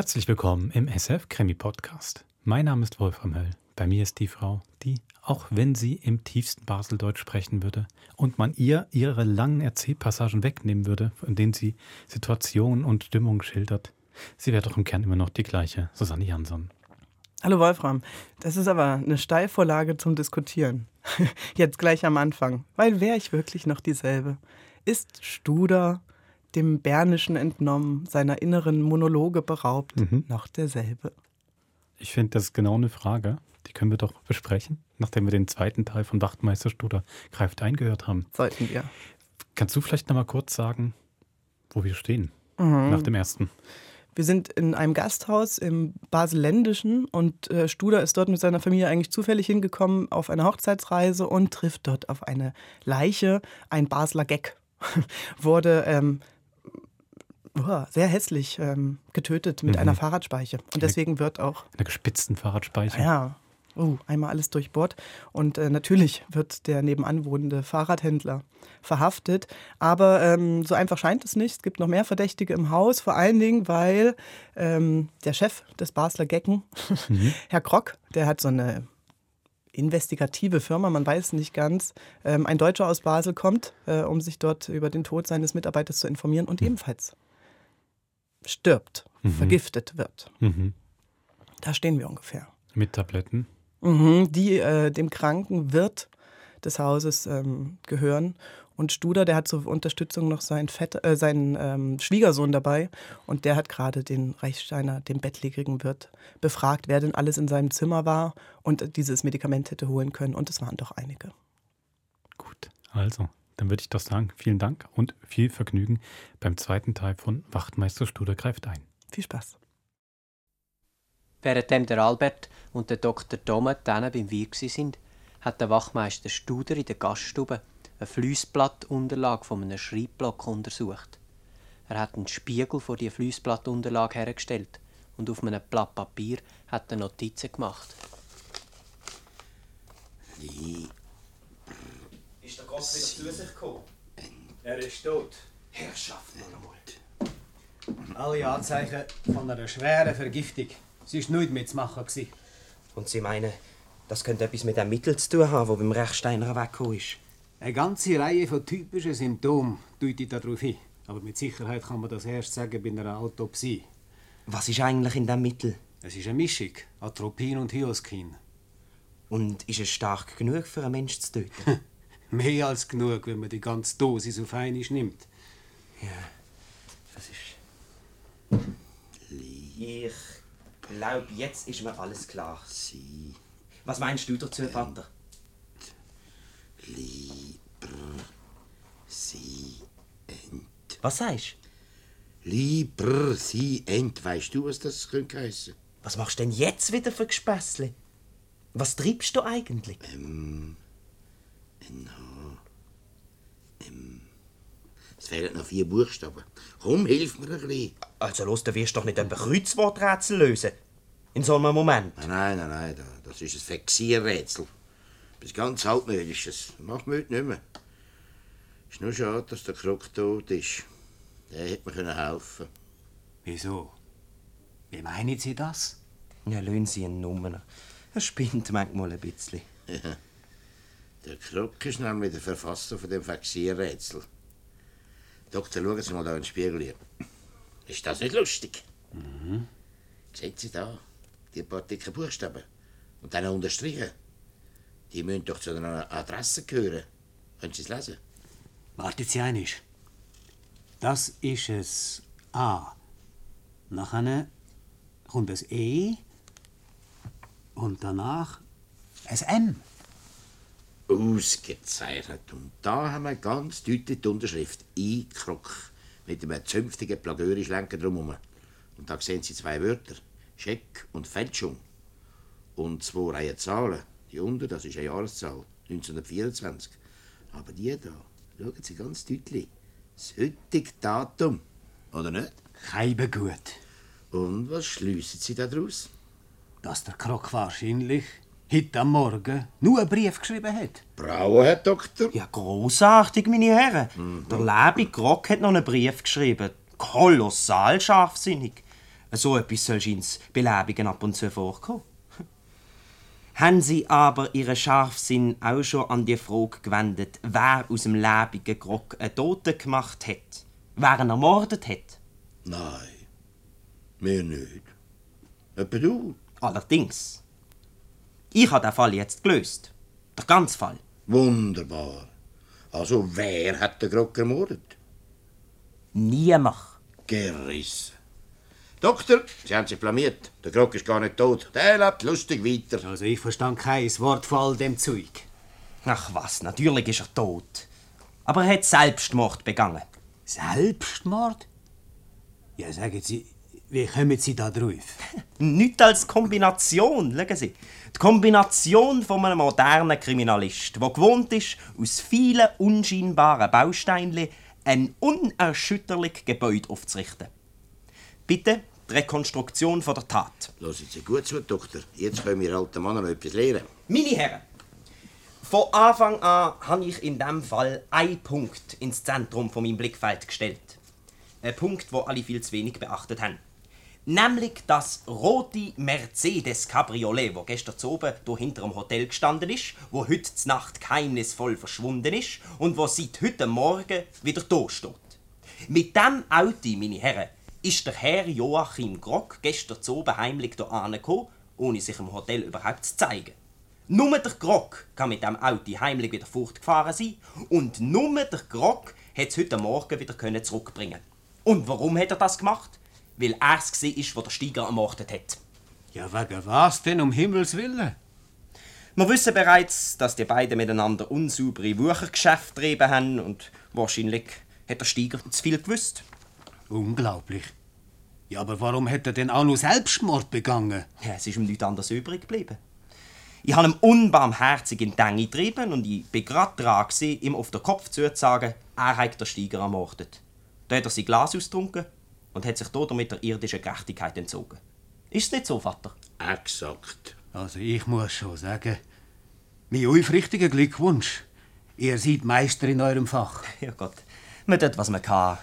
Herzlich willkommen im SF Krimi Podcast. Mein Name ist Wolfram Höll. Bei mir ist die Frau, die, auch wenn sie im tiefsten Baseldeutsch sprechen würde und man ihr ihre langen Erzählpassagen wegnehmen würde, in denen sie Situationen und Stimmung schildert, sie wäre doch im Kern immer noch die gleiche, Susanne Jansson. Hallo Wolfram, das ist aber eine Steilvorlage zum Diskutieren. Jetzt gleich am Anfang, weil wäre ich wirklich noch dieselbe? Ist Studer dem Bernischen entnommen, seiner inneren Monologe beraubt, mhm. noch derselbe? Ich finde, das ist genau eine Frage. Die können wir doch besprechen, nachdem wir den zweiten Teil von Wachtmeister Studer greift eingehört haben. Sollten wir. Kannst du vielleicht noch mal kurz sagen, wo wir stehen mhm. nach dem ersten? Wir sind in einem Gasthaus im Baseländischen und äh, Studer ist dort mit seiner Familie eigentlich zufällig hingekommen auf eine Hochzeitsreise und trifft dort auf eine Leiche. Ein Basler Gag wurde ähm, sehr hässlich ähm, getötet mit mhm. einer Fahrradspeiche. Und deswegen wird auch. Einer gespitzten Fahrradspeiche. Ja. Oh, einmal alles durchbohrt. Und äh, natürlich wird der nebenan wohnende Fahrradhändler verhaftet. Aber ähm, so einfach scheint es nicht. Es gibt noch mehr Verdächtige im Haus, vor allen Dingen, weil ähm, der Chef des Basler Gecken, mhm. Herr Krock, der hat so eine investigative Firma, man weiß nicht ganz. Ähm, ein Deutscher aus Basel kommt, äh, um sich dort über den Tod seines Mitarbeiters zu informieren und mhm. ebenfalls stirbt, mhm. vergiftet wird. Mhm. Da stehen wir ungefähr. Mit Tabletten? Mhm, die äh, dem kranken Wirt des Hauses ähm, gehören. Und Studer, der hat zur Unterstützung noch seinen, Vetter, äh, seinen ähm, Schwiegersohn dabei. Und der hat gerade den Reichsteiner, den bettlägerigen Wirt, befragt, wer denn alles in seinem Zimmer war und dieses Medikament hätte holen können. Und es waren doch einige. Gut, also dann würde ich doch sagen, vielen Dank und viel Vergnügen beim zweiten Teil von Wachtmeister Studer greift ein. Viel Spaß. Währenddem der Albert und der Dr. Domet dann beim Wein sind, hat der Wachmeister Studer in der Gaststube eine Fließblattunterlage von einem Schreibblock untersucht. Er hat einen Spiegel vor die Fließblattunterlage hergestellt und auf einem Blatt Papier hat er Notizen gemacht. Ist der Gott wieder zu sich gekommen? Er ist tot. Herrschaft einmal. Alle Anzeichen von einer schweren Vergiftung. Sie war nichts mitzumachen. Und Sie meinen, das könnte etwas mit dem Mittel zu tun haben, das beim Rechsteiner weggekommen ist? Eine ganze Reihe von typischen Symptomen deutet darauf hin. Aber mit Sicherheit kann man das erst sagen bei einer Autopsie. Was ist eigentlich in diesem Mittel? Es ist eine Mischung, Atropin und Hyoskin. Und ist es stark genug für einen Menschen zu töten? Mehr als genug, wenn man die ganze Dosis auf einmal nimmt. Ja, das ist. Ich glaube, jetzt ist mir alles klar. Sie. Was meinst du dazu, Vater? Lieber sie ent. Was sagst du? Lieber sie ent. Weißt du, was das könnte heißen? Was machst du denn jetzt wieder für Gespässle? Was treibst du eigentlich? Ähm. NH. M. Es fehlen noch vier Buchstaben. Komm, hilf mir ein bisschen. Also los, du wirst doch nicht ein Kreuzworträtsel lösen. In so einem Moment. Nein, nein, nein, das ist ein Fexierrätsel. Bis ganz altmodisch. Das macht man heute nicht mehr. Ist nur schade, dass der Krug tot ist. Der hätte mir helfen können. Wieso? Wie meinen Sie das? Ja, lösen Sie einen Nummer. Er spinnt manchmal ein bisschen. Ja. Der Krug ist nämlich der Verfasser von dem Fixierrätsel. Doktor, schauen Sie mal da in den Spiegel hier. Ist das nicht lustig? Mhm. Sehen Sie da, die paar dicken Buchstaben. Und dann unterstrichen. Die müssen doch zu einer Adresse gehören. Können Sie es lesen? Warten Sie einig. Das ist es A. Nachher kommt das E. Und danach ein M. Ausgezeichnet. Und da haben wir ganz deutlich die Unterschrift «I. Krok» mit einem zünftigen Plagiörischlenker drumherum. Und da sehen Sie zwei Wörter, Scheck und Fälschung. Und zwei Reihen Zahlen. Die unten, das ist eine Jahreszahl, 1924. Aber die da, schauen Sie ganz deutlich, das heutige Datum, oder nicht? Keibe gut. Und was schliessen Sie daraus? Dass der Krok wahrscheinlich heute am Morgen nur einen Brief geschrieben hat. Bravo, Herr Doktor. Ja, großartig, meine Herren. Mhm. Der Lebi Grock hat noch einen Brief geschrieben. Kolossal scharfsinnig. So etwas soll ins Belebungen ab und zu vorkommen. Haben Sie aber Ihren Scharfsinn auch schon an die Frage gewendet, wer aus dem lebigen Grog einen Toten gemacht hat? Wer ihn ermordet hat? Nein, mir nicht. Etwa du? Allerdings. Ich habe den Fall jetzt gelöst. Der ganze Fall. Wunderbar. Also, wer hat den Grog ermordet? Niemand. Gerissen. Doktor, Sie haben sich blamiert. Der Grog ist gar nicht tot. Der lebt lustig weiter. Also ich verstand kein Wort von all dem Zeug. Ach was, natürlich ist er tot. Aber er hat Selbstmord begangen. Selbstmord? Ja, sagen Sie, wie kommen Sie da drauf? Nicht als Kombination, schauen Sie. Die Kombination von einem modernen Kriminalist, der gewohnt ist, aus vielen unscheinbaren Bausteinchen ein unerschütterliches Gebäude aufzurichten. Bitte die Rekonstruktion von der Tat. Hören Sie gut zu, Doktor. Jetzt können wir alten Mann noch etwas lernen. Meine Herren, von Anfang an habe ich in diesem Fall einen Punkt ins Zentrum von meinem Blickfeld gestellt. Ein Punkt, wo alle viel zu wenig beachtet haben. Nämlich das rote Mercedes Cabriolet, wo gestern oben hinter dem Hotel gestanden ist, wo heute Nacht geheimnisvoll verschwunden ist und wo seit heute Morgen wieder da steht. Mit dem Auto, meine Herren, ist der Herr Joachim Grock gestern oben heimlich hier angekommen, ohne sich im Hotel überhaupt zu zeigen. Nur der Grock kann mit dem Auto heimlich wieder fortgefahren sein und nur der Grock hat es heute Morgen wieder zurückbringen. Und warum hat er das gemacht? Weil er es wo der Steiger ermordet hat. Ja, wegen was denn, um Himmels Willen? Wir wissen bereits, dass die beiden miteinander unsaubere Wuchergeschäfte getrieben haben und wahrscheinlich hat der Steiger zu viel gewusst. Unglaublich. Ja, aber warum hat er denn auch noch Selbstmord begangen? Ja, es ist ihm nichts anderes übrig geblieben. Ich habe ihm unbarmherzig in die Enge getrieben und ich bin gerade dran, gewesen, ihm auf den Kopf zu sagen, er hat den Steiger ermordet. Da hat er sein Glas ausgetrunken und hat sich damit der irdischen Gerechtigkeit entzogen. Ist es nicht so, Vater? Exakt. Also ich muss schon sagen, mein aufrichtiger Glückwunsch. Ihr seid Meister in eurem Fach. Ja Gott, man tut, was man kann.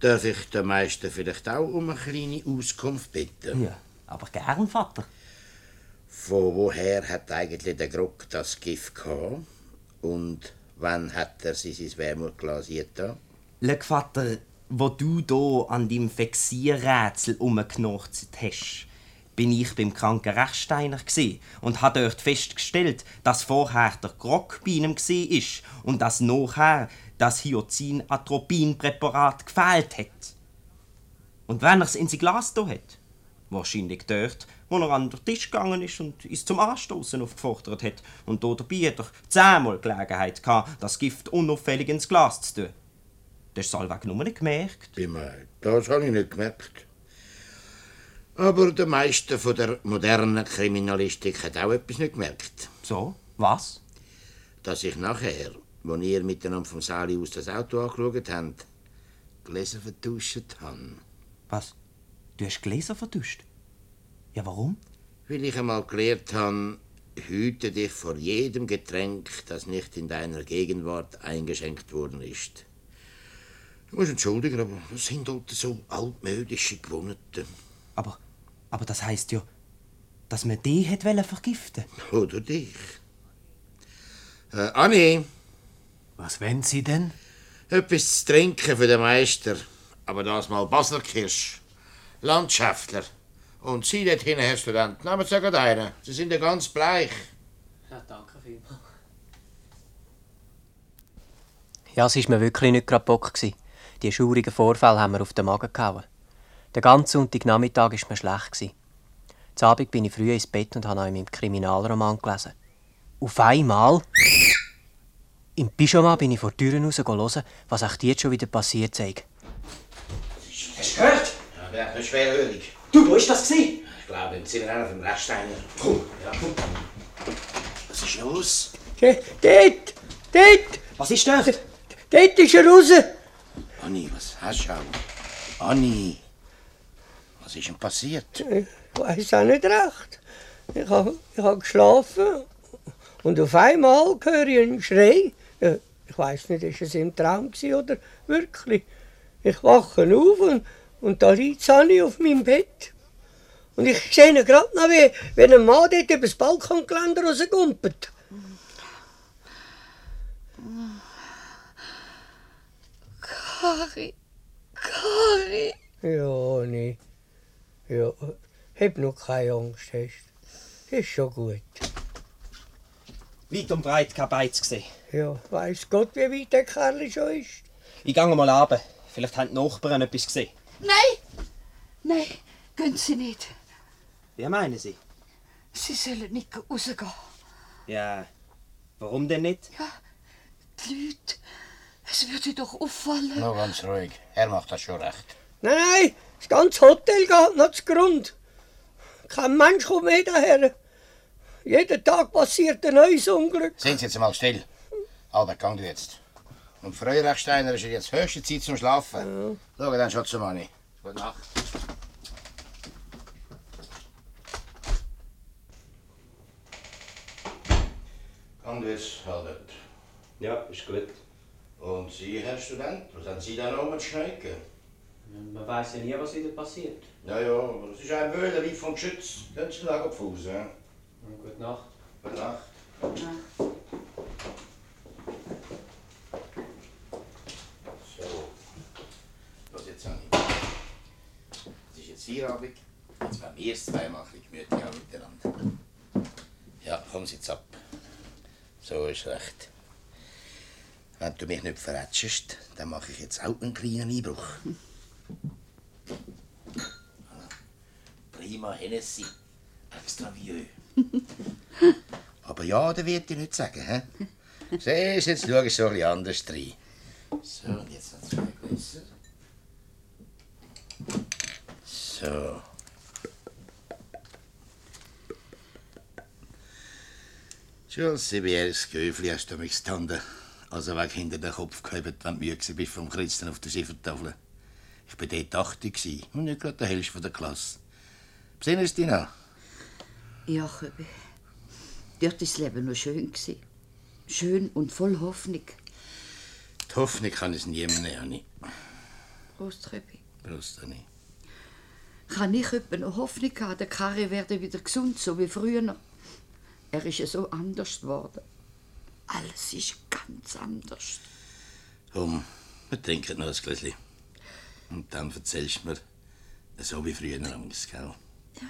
Darf ich den Meister vielleicht auch um eine kleine Auskunft bitten? Ja, aber gern, Vater. Von woher hat eigentlich der Grog das Gift gehabt? Und wann hat er sich sein Wermutglas da? Schau, Vater, wo du hier an deinem Vexierrätsel umgeknorzt hast, bin ich beim kranken Rechsteiner und habe dort festgestellt, dass vorher der Grog bei ihm war und dass nachher das Hyozin-Atropin-Präparat gefehlt hat. Und wenn er es in sein Glas da hat, wahrscheinlich dort, wo er an den Tisch gegangen ist und es zum Anstoßen aufgefordert hat, und da dabei hat er zehnmal Gelegenheit gehabt, das Gift unauffällig ins Glas zu tun. Das ist allweg nur nicht gemerkt. Wie meint? Das habe ich nicht gemerkt. Aber der Meister von der modernen Kriminalistik hat auch etwas nicht gemerkt. So, was? Dass ich nachher, als ihr miteinander vom Sali aus das Auto angeschaut habt, Gläser vertauscht habe. Was? Du hast Gläser vertuscht? Ja, warum? Weil ich einmal gelernt habe, hüte dich vor jedem Getränk, das nicht in deiner Gegenwart eingeschenkt worden ist. Du musst entschuldigen, aber das sind dort so altmodische Gewohnheiten. Aber, aber das heißt ja, dass man die hat wollen vergiften. Oder dich. Äh, Anni, Was wollen Sie denn? etwas zu trinken für den Meister. Aber das mal Baslerkirsch. Landschaftler. Und Sie dort hinten, Herr Student, nehmen Sie gerade einen. Sie sind ja ganz bleich. Ja, danke vielmals. Ja, es war mir wirklich nicht gerade Bock. gewesen. Die schaurigen Vorfälle haben mir auf den Magen gehauen. Den ganzen Sonntagnachmittag war mir schlecht. gewesen. Zu Abend bin ich früh ins Bett und habe noch in meinem Kriminalroman gelesen. Auf einmal... Im Pyjama bin ich vor die Türen raus hören, was echt jetzt schon wieder passiert sei. Hast du gehört? Ja, der ist schwerhörig. Du, wo ist das gewesen? Ich glaube, im Zimmer einer vom Rechsteiner. Komm, ja, komm. Was ist los? Dort, dort, Was ist dort? dort ist er raus. Anni, was hast du? Anni, was ist denn passiert? Ich weiß auch nicht recht. Ich habe ich hab geschlafen und auf einmal höre ich einen Schrei. Ich weiß nicht, ist es im Traum oder wirklich. Ich wache auf und, und da liegt Sani auf meinem Bett. Und ich sehe gerade noch, wie, wie ein Mann dort über das Balkongeländer rausgumpelt. Kari, Kari. Ja, nee. Ja, hab noch keine Angst, hast Ist schon gut. Weit und breit kein Beiz gesehen. Ja, weiss Gott, wie weit der Kerl schon ist. Ich gehe mal runter. Vielleicht haben die Nachbarn etwas gesehen. Nein! Nein, gehen Sie nicht. Wie meinen Sie? Sie sollen nicht rausgehen. Ja, warum denn nicht? Ja, die Leute, es würde doch auffallen. Noch ganz ruhig. Er macht das schon recht. Nein, nein, das ganze Hotel geht noch zu Grund. Kein Mensch kommt mehr daher. Jeden Tag passiert ein neues Unglück. Sind Sie jetzt mal still. Albert, gang du jetzt. Und Frau Rechsteiner ist jetzt höchste Zeit zum Schlafen. Schau dann schon zum Manni. Gute Nacht. Gang du jetzt, Albert. Ja, ist gut. Und Sie, Herr Student, was haben Sie da noch mit Schnecken? Man weiß ja nie, was wieder passiert. Ja, ja, aber es ist ein Wöhler wie vom Geschütz. Können Sie da auf Fuß, ja? Gute Nacht. Gute Nacht. So. Was jetzt, Anni? Es ist jetzt Feierabend. Jetzt werden wir es zweimal ein bisschen gemütlich auch miteinander. Ja, komm jetzt ab. So ist recht. Wenn du mich nicht verrätschest, dann mache ich jetzt auch einen kleinen Einbruch. Prima Hennessy. Extra vieux. Aber ja, das wird ich nicht sagen. He? Siehst jetzt schau ich so ein bisschen anders rein. So, und jetzt noch zwei Gläser. So. Schon Sibieres Göfli hast du mich gestanden. Also weg hinter den Kopf gehoben, wenn du müde bist vom Christen auf der Schiffertafel. Ich war dort 80 gewesen und nicht gerade der Hälfte von der Klasse. Besinnst du dich noch? Ja, Köbi. Dort war das Leben noch schön. Schön und voll Hoffnung. Die Hoffnung kann es niemand nehmen. Prost, Köbi. Prost, Anni. Kann ich etwa noch Hoffnung haben, der Karre werde wieder gesund, so wie früher? Er ist ja so anders geworden. Alles ist ganz anders. Komm, wir trinken noch ein Gläschen. Und dann erzählst du mir, so wie früher Angst, gell? Ja.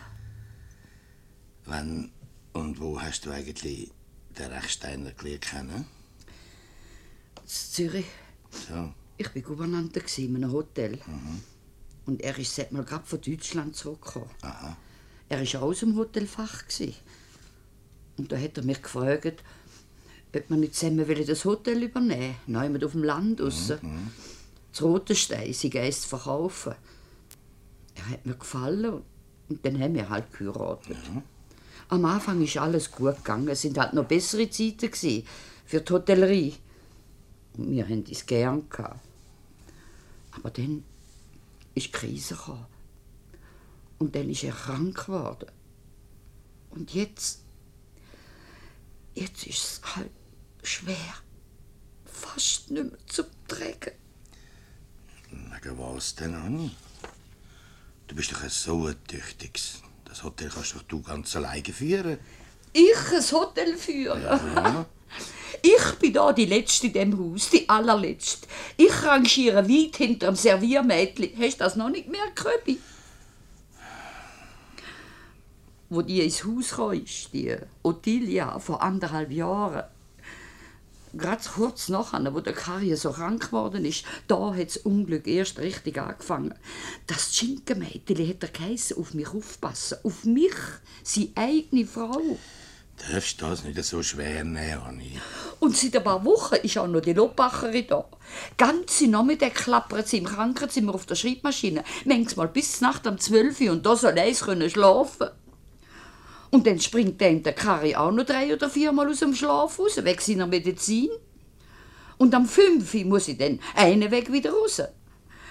Wann und wo hast du eigentlich den Rechsteiner gelernt kennen? In Zürich. So. Ich war Gouvernante in einem Hotel. Und er ist seit mal gerade von Deutschland zurückgekommen. Aha. Er war auch aus dem Hotelfach. Und da hat er mich gefragt, ob wir nicht zusammen wollen das Hotel übernehmen wollen. Nein, auf dem Land raus. Das Rote Stein, sie Geist verkaufen. Er hat mir gefallen und dann haben wir halt geheiratet. Am Anfang ist alles gut gegangen. Es sind halt noch bessere Zeiten gewesen für die Hotellerie. Und wir haben es gern gehabt. Aber dann ist die Krise gekommen. Und dann ist er krank geworden. Und jetzt, jetzt ist es halt schwer. Fast nicht mehr zu tragen. Wegen was denn, Anni? Du bist doch so ein Tüchtiges. Das Hotel kannst doch du ganz alleine führen. Ich ein Hotel führen. Ja. Ich bin da die Letzte in dem Haus, die allerletzte. Ich rangiere weit hinter dem Serviermädchen. Hast du das noch nicht mehr, Köbi? Wo die ins Haus kam, ist, die Ottilia, vor anderthalb Jahren. Gerade kurz nachher, wo der Karrie so krank geworden ist, da hat das Unglück erst richtig angefangen. Das Schinkenmädchen hat er geheissen, auf mich aufpassen. Auf mich, seine eigene Frau. Darfst das nicht so schwer nehmen, Anni? Und seit ein paar Wochen ist auch noch die Lobbacherin da. Ganze Nachmittag klappert sie im Krankenzimmer auf der Schreibmaschine. Manchmal bis Nacht um 12 Uhr und da soll eins können schlafen. Und dann springt dann der Karri auch noch drei oder viermal aus dem Schlaf raus, wegen seiner Medizin. Und am 5 Uhr muss ich dann einen Weg wieder raus.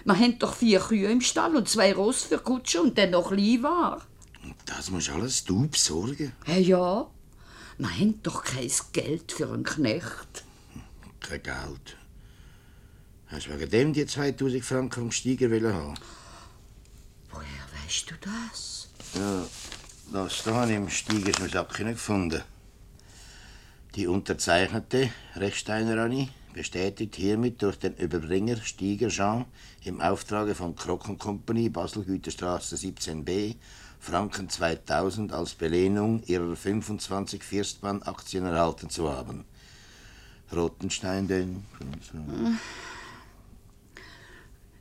Wir haben doch vier Kühe im Stall und zwei Ross für Kutsche und dann noch Leihware. Das musst alles du besorgen. Hey, ja, wir haben doch kein Geld für einen Knecht. Kein Geld. Hast du wegen dem die 2000 Franken vom Steiger haben? Woher weißt du das? Ja, das da habe ich im Steiger im Sack gefunden. Die unterzeichnete Rechsteiner Annie bestätigt hiermit durch den Überbringer Steiger Jean im Auftrage von Krock Company Basel Güterstraße 17b Franken 2000 als Belehnung ihrer 25 Firstmann-Aktien erhalten zu haben. Rotenstein denn?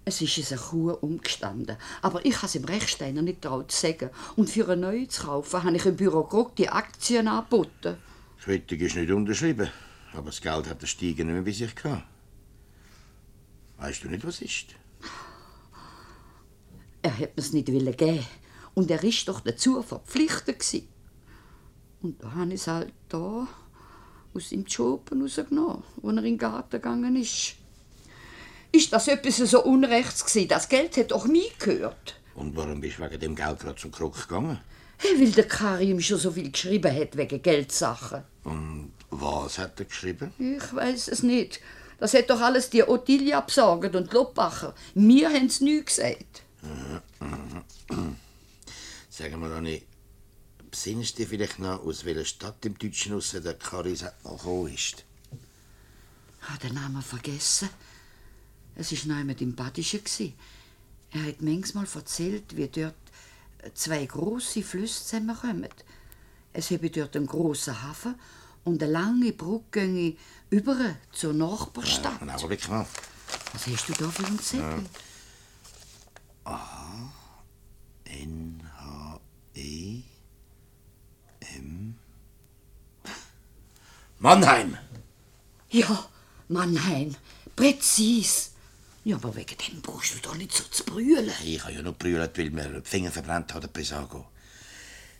Es ist uns eine Kuh umgestanden. Aber ich habe es im Rechsteiner nicht traut zu sagen. Und für eine neue zu kaufen, habe ich im Büro die Aktien angeboten. Das Quittung ist nicht unterschrieben, aber das Geld hat der Steiger nicht mehr bei sich gehabt. Weißt du nicht, was ist? Er hat mir's nicht wollen geben. Und er ist doch dazu verpflichtet gewesen. Und da habe ich es halt da aus dem Schopen rausgenommen, wo er in den Garten gegangen ist. Ist das etwas so Unrechts gewesen? Das Geld hat doch mir gehört. Und warum bist du wegen dem Geld gerade zum Krug gegangen? Hey, weil der Karim schon so viel geschrieben hat wegen Geldsachen. Und was hat er geschrieben? Ich weiß es nicht. Das hat doch alles die Ottilia besorgt und Loppacher. Wir haben es nie gesagt. Sag mal, Anni, besinnst du dich vielleicht noch, aus welcher Stadt im Deutschen raus der Karis mal gekommen ist? Ich habe den Namen vergessen. Es war noch jemand im Badischen. gsi. Er hat manchmal erzählt, wie dort zwei große Flüsse zusammenkommen. Es habe dort einen großen Hafen und eine lange Brücke ginge über zur Nachbarstadt. Einen Augenblick mal. Was hast du da für einen Zettel? N-H-E M Mannheim! Ja, Mannheim. Präzis. Ja, aber wegen dem brauchst du doch nicht so zu brüllen. Ich habe ja nur brüllt, weil mir die Finger verbrannt hat, der.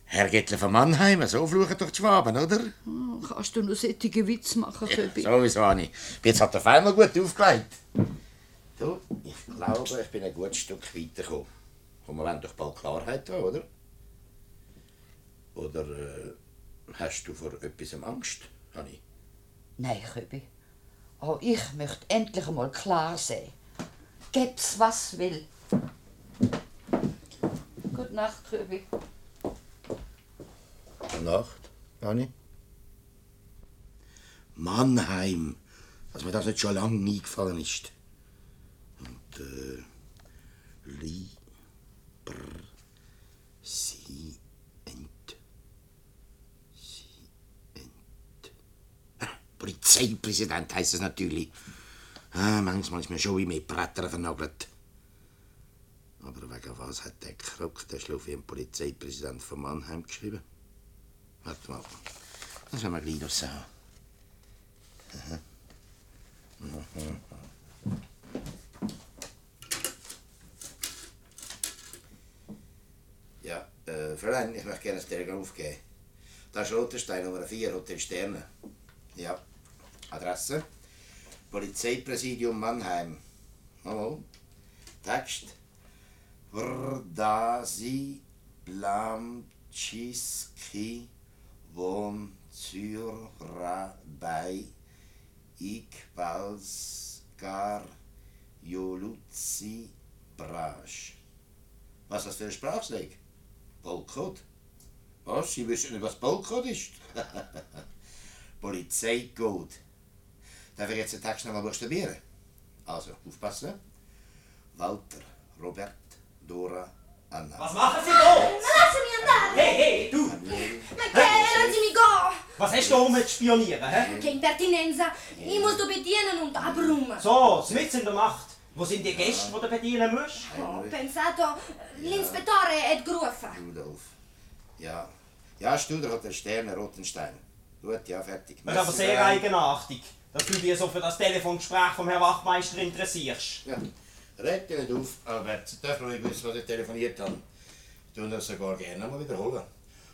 Herr Gettler von Mannheim, so fluchen doch die Schwaben, oder? Oh, kannst du noch solche Witz machen, Köbi? Sowieso, Anni. Jetzt hat der Fall gut aufgelegt. Du, ich glaube, ich bin ein gutes Stück weitergekommen. Und wir wollen doch bald Klarheit haben, oder? Oder äh, hast du vor etwas Angst, Anni? Nein, Köbi. Auch ich möchte endlich einmal klar sein. Gib's, was will. Gute Nacht, Köbi. Gute Nacht, Anni. Mannheim, dass mir das nicht schon lange nie gefallen ist. Und äh, Li, Br, Si, Ent, Si, Ent. Ah, Polizeipräsident heißt es natürlich. Ah, manchmal ist mir schon wie mit Brettern vernagelt. Aber wegen was hat der Krug der Schluff im Polizeipräsident von Mannheim geschrieben? Warte mal. Das werden wir gleich noch. Aha. Mhm. Ja, äh, Fräulein, ich möchte gerne das Telegramm aufgeben. Das ist Rotenstein Nummer 4, Hotel Sterne. Ja. Adresse? Polizeipräsidium Mannheim. Oh. Text? Vrdasi Blamczyski von Zürabei Ikbalskar Joluzi Brasch. Was ist das für ein Sprachschlag? Polkot? Was? Sie wissen nicht, was Polkot ist? Polizeicode. Darf ich jetzt den Text nochmal buchstabieren? Also, aufpassen. Walter, Robert, Dora, Anna. Was machen Sie da? Lassen mich andare! Hey, hey, du! Ma che, lasciami go! Was hast du um zu spionieren, hä? Che impertinenza! Ich muss du bedienen und abbrummen. So, mitten in der Macht. Wo sind die Gäste, die du bedienen musst? Ho pensato, l'ispettore è gerufen. Rudolf. Ja. Ja, Studer hat den Stern, Rotenstein. Gut, ja, fertig. Das ist aber sehr eigenartig, dass du dich so für das Telefongespräch vom Herrn Wachtmeister interessierst. Ja. Red dich nicht auf, Albert. Sie dürfen ruhig wissen, was ich telefoniert habe. Ich tue das sogar gerne mal wiederholen.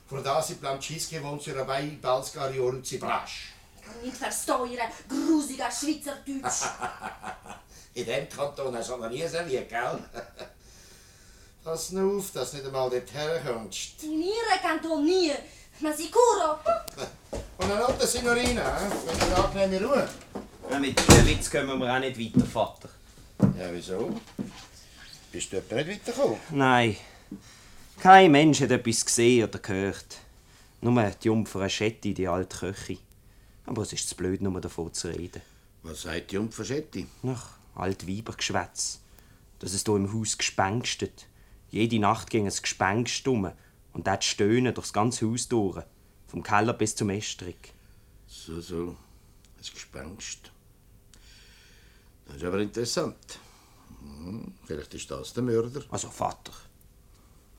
Vor das in Blancischi wohnt sie dabei, Balskar Joruzi Brasch. Nicht versteuern, grusiger Schweizerdeutsch. In dem Kanton hast du noch nie serviert, gell? Pass nur auf, dass du nicht einmal dort herkommst. In ihre Kanton nie. Ma sicuro? Und eine Note, Signorina, eh? Wenn du eine angenehme Ruhe. Ja, mit diesem Witz kommen wir auch nicht weiter, Vater. Ja, wieso? Bist du etwa nicht weitergekommen? Nein. Kein Mensch hat etwas gesehen oder gehört. Nur die Jungfer Schetti, die alte Köchin. Aber es ist zu blöd, nur davon zu reden. Was sagt die Jungfer Schetti? Ach, alt Weibergeschwätz. Dass es hier im Haus gespengstet. Jede Nacht ging es Gespenst um und das Stöhnen durchs ganze Haus durch. Vom Keller bis zum Estrick. So, so. Ein Gespenst. Das ist aber interessant. Hm, vielleicht ist das der Mörder. Also, Vater.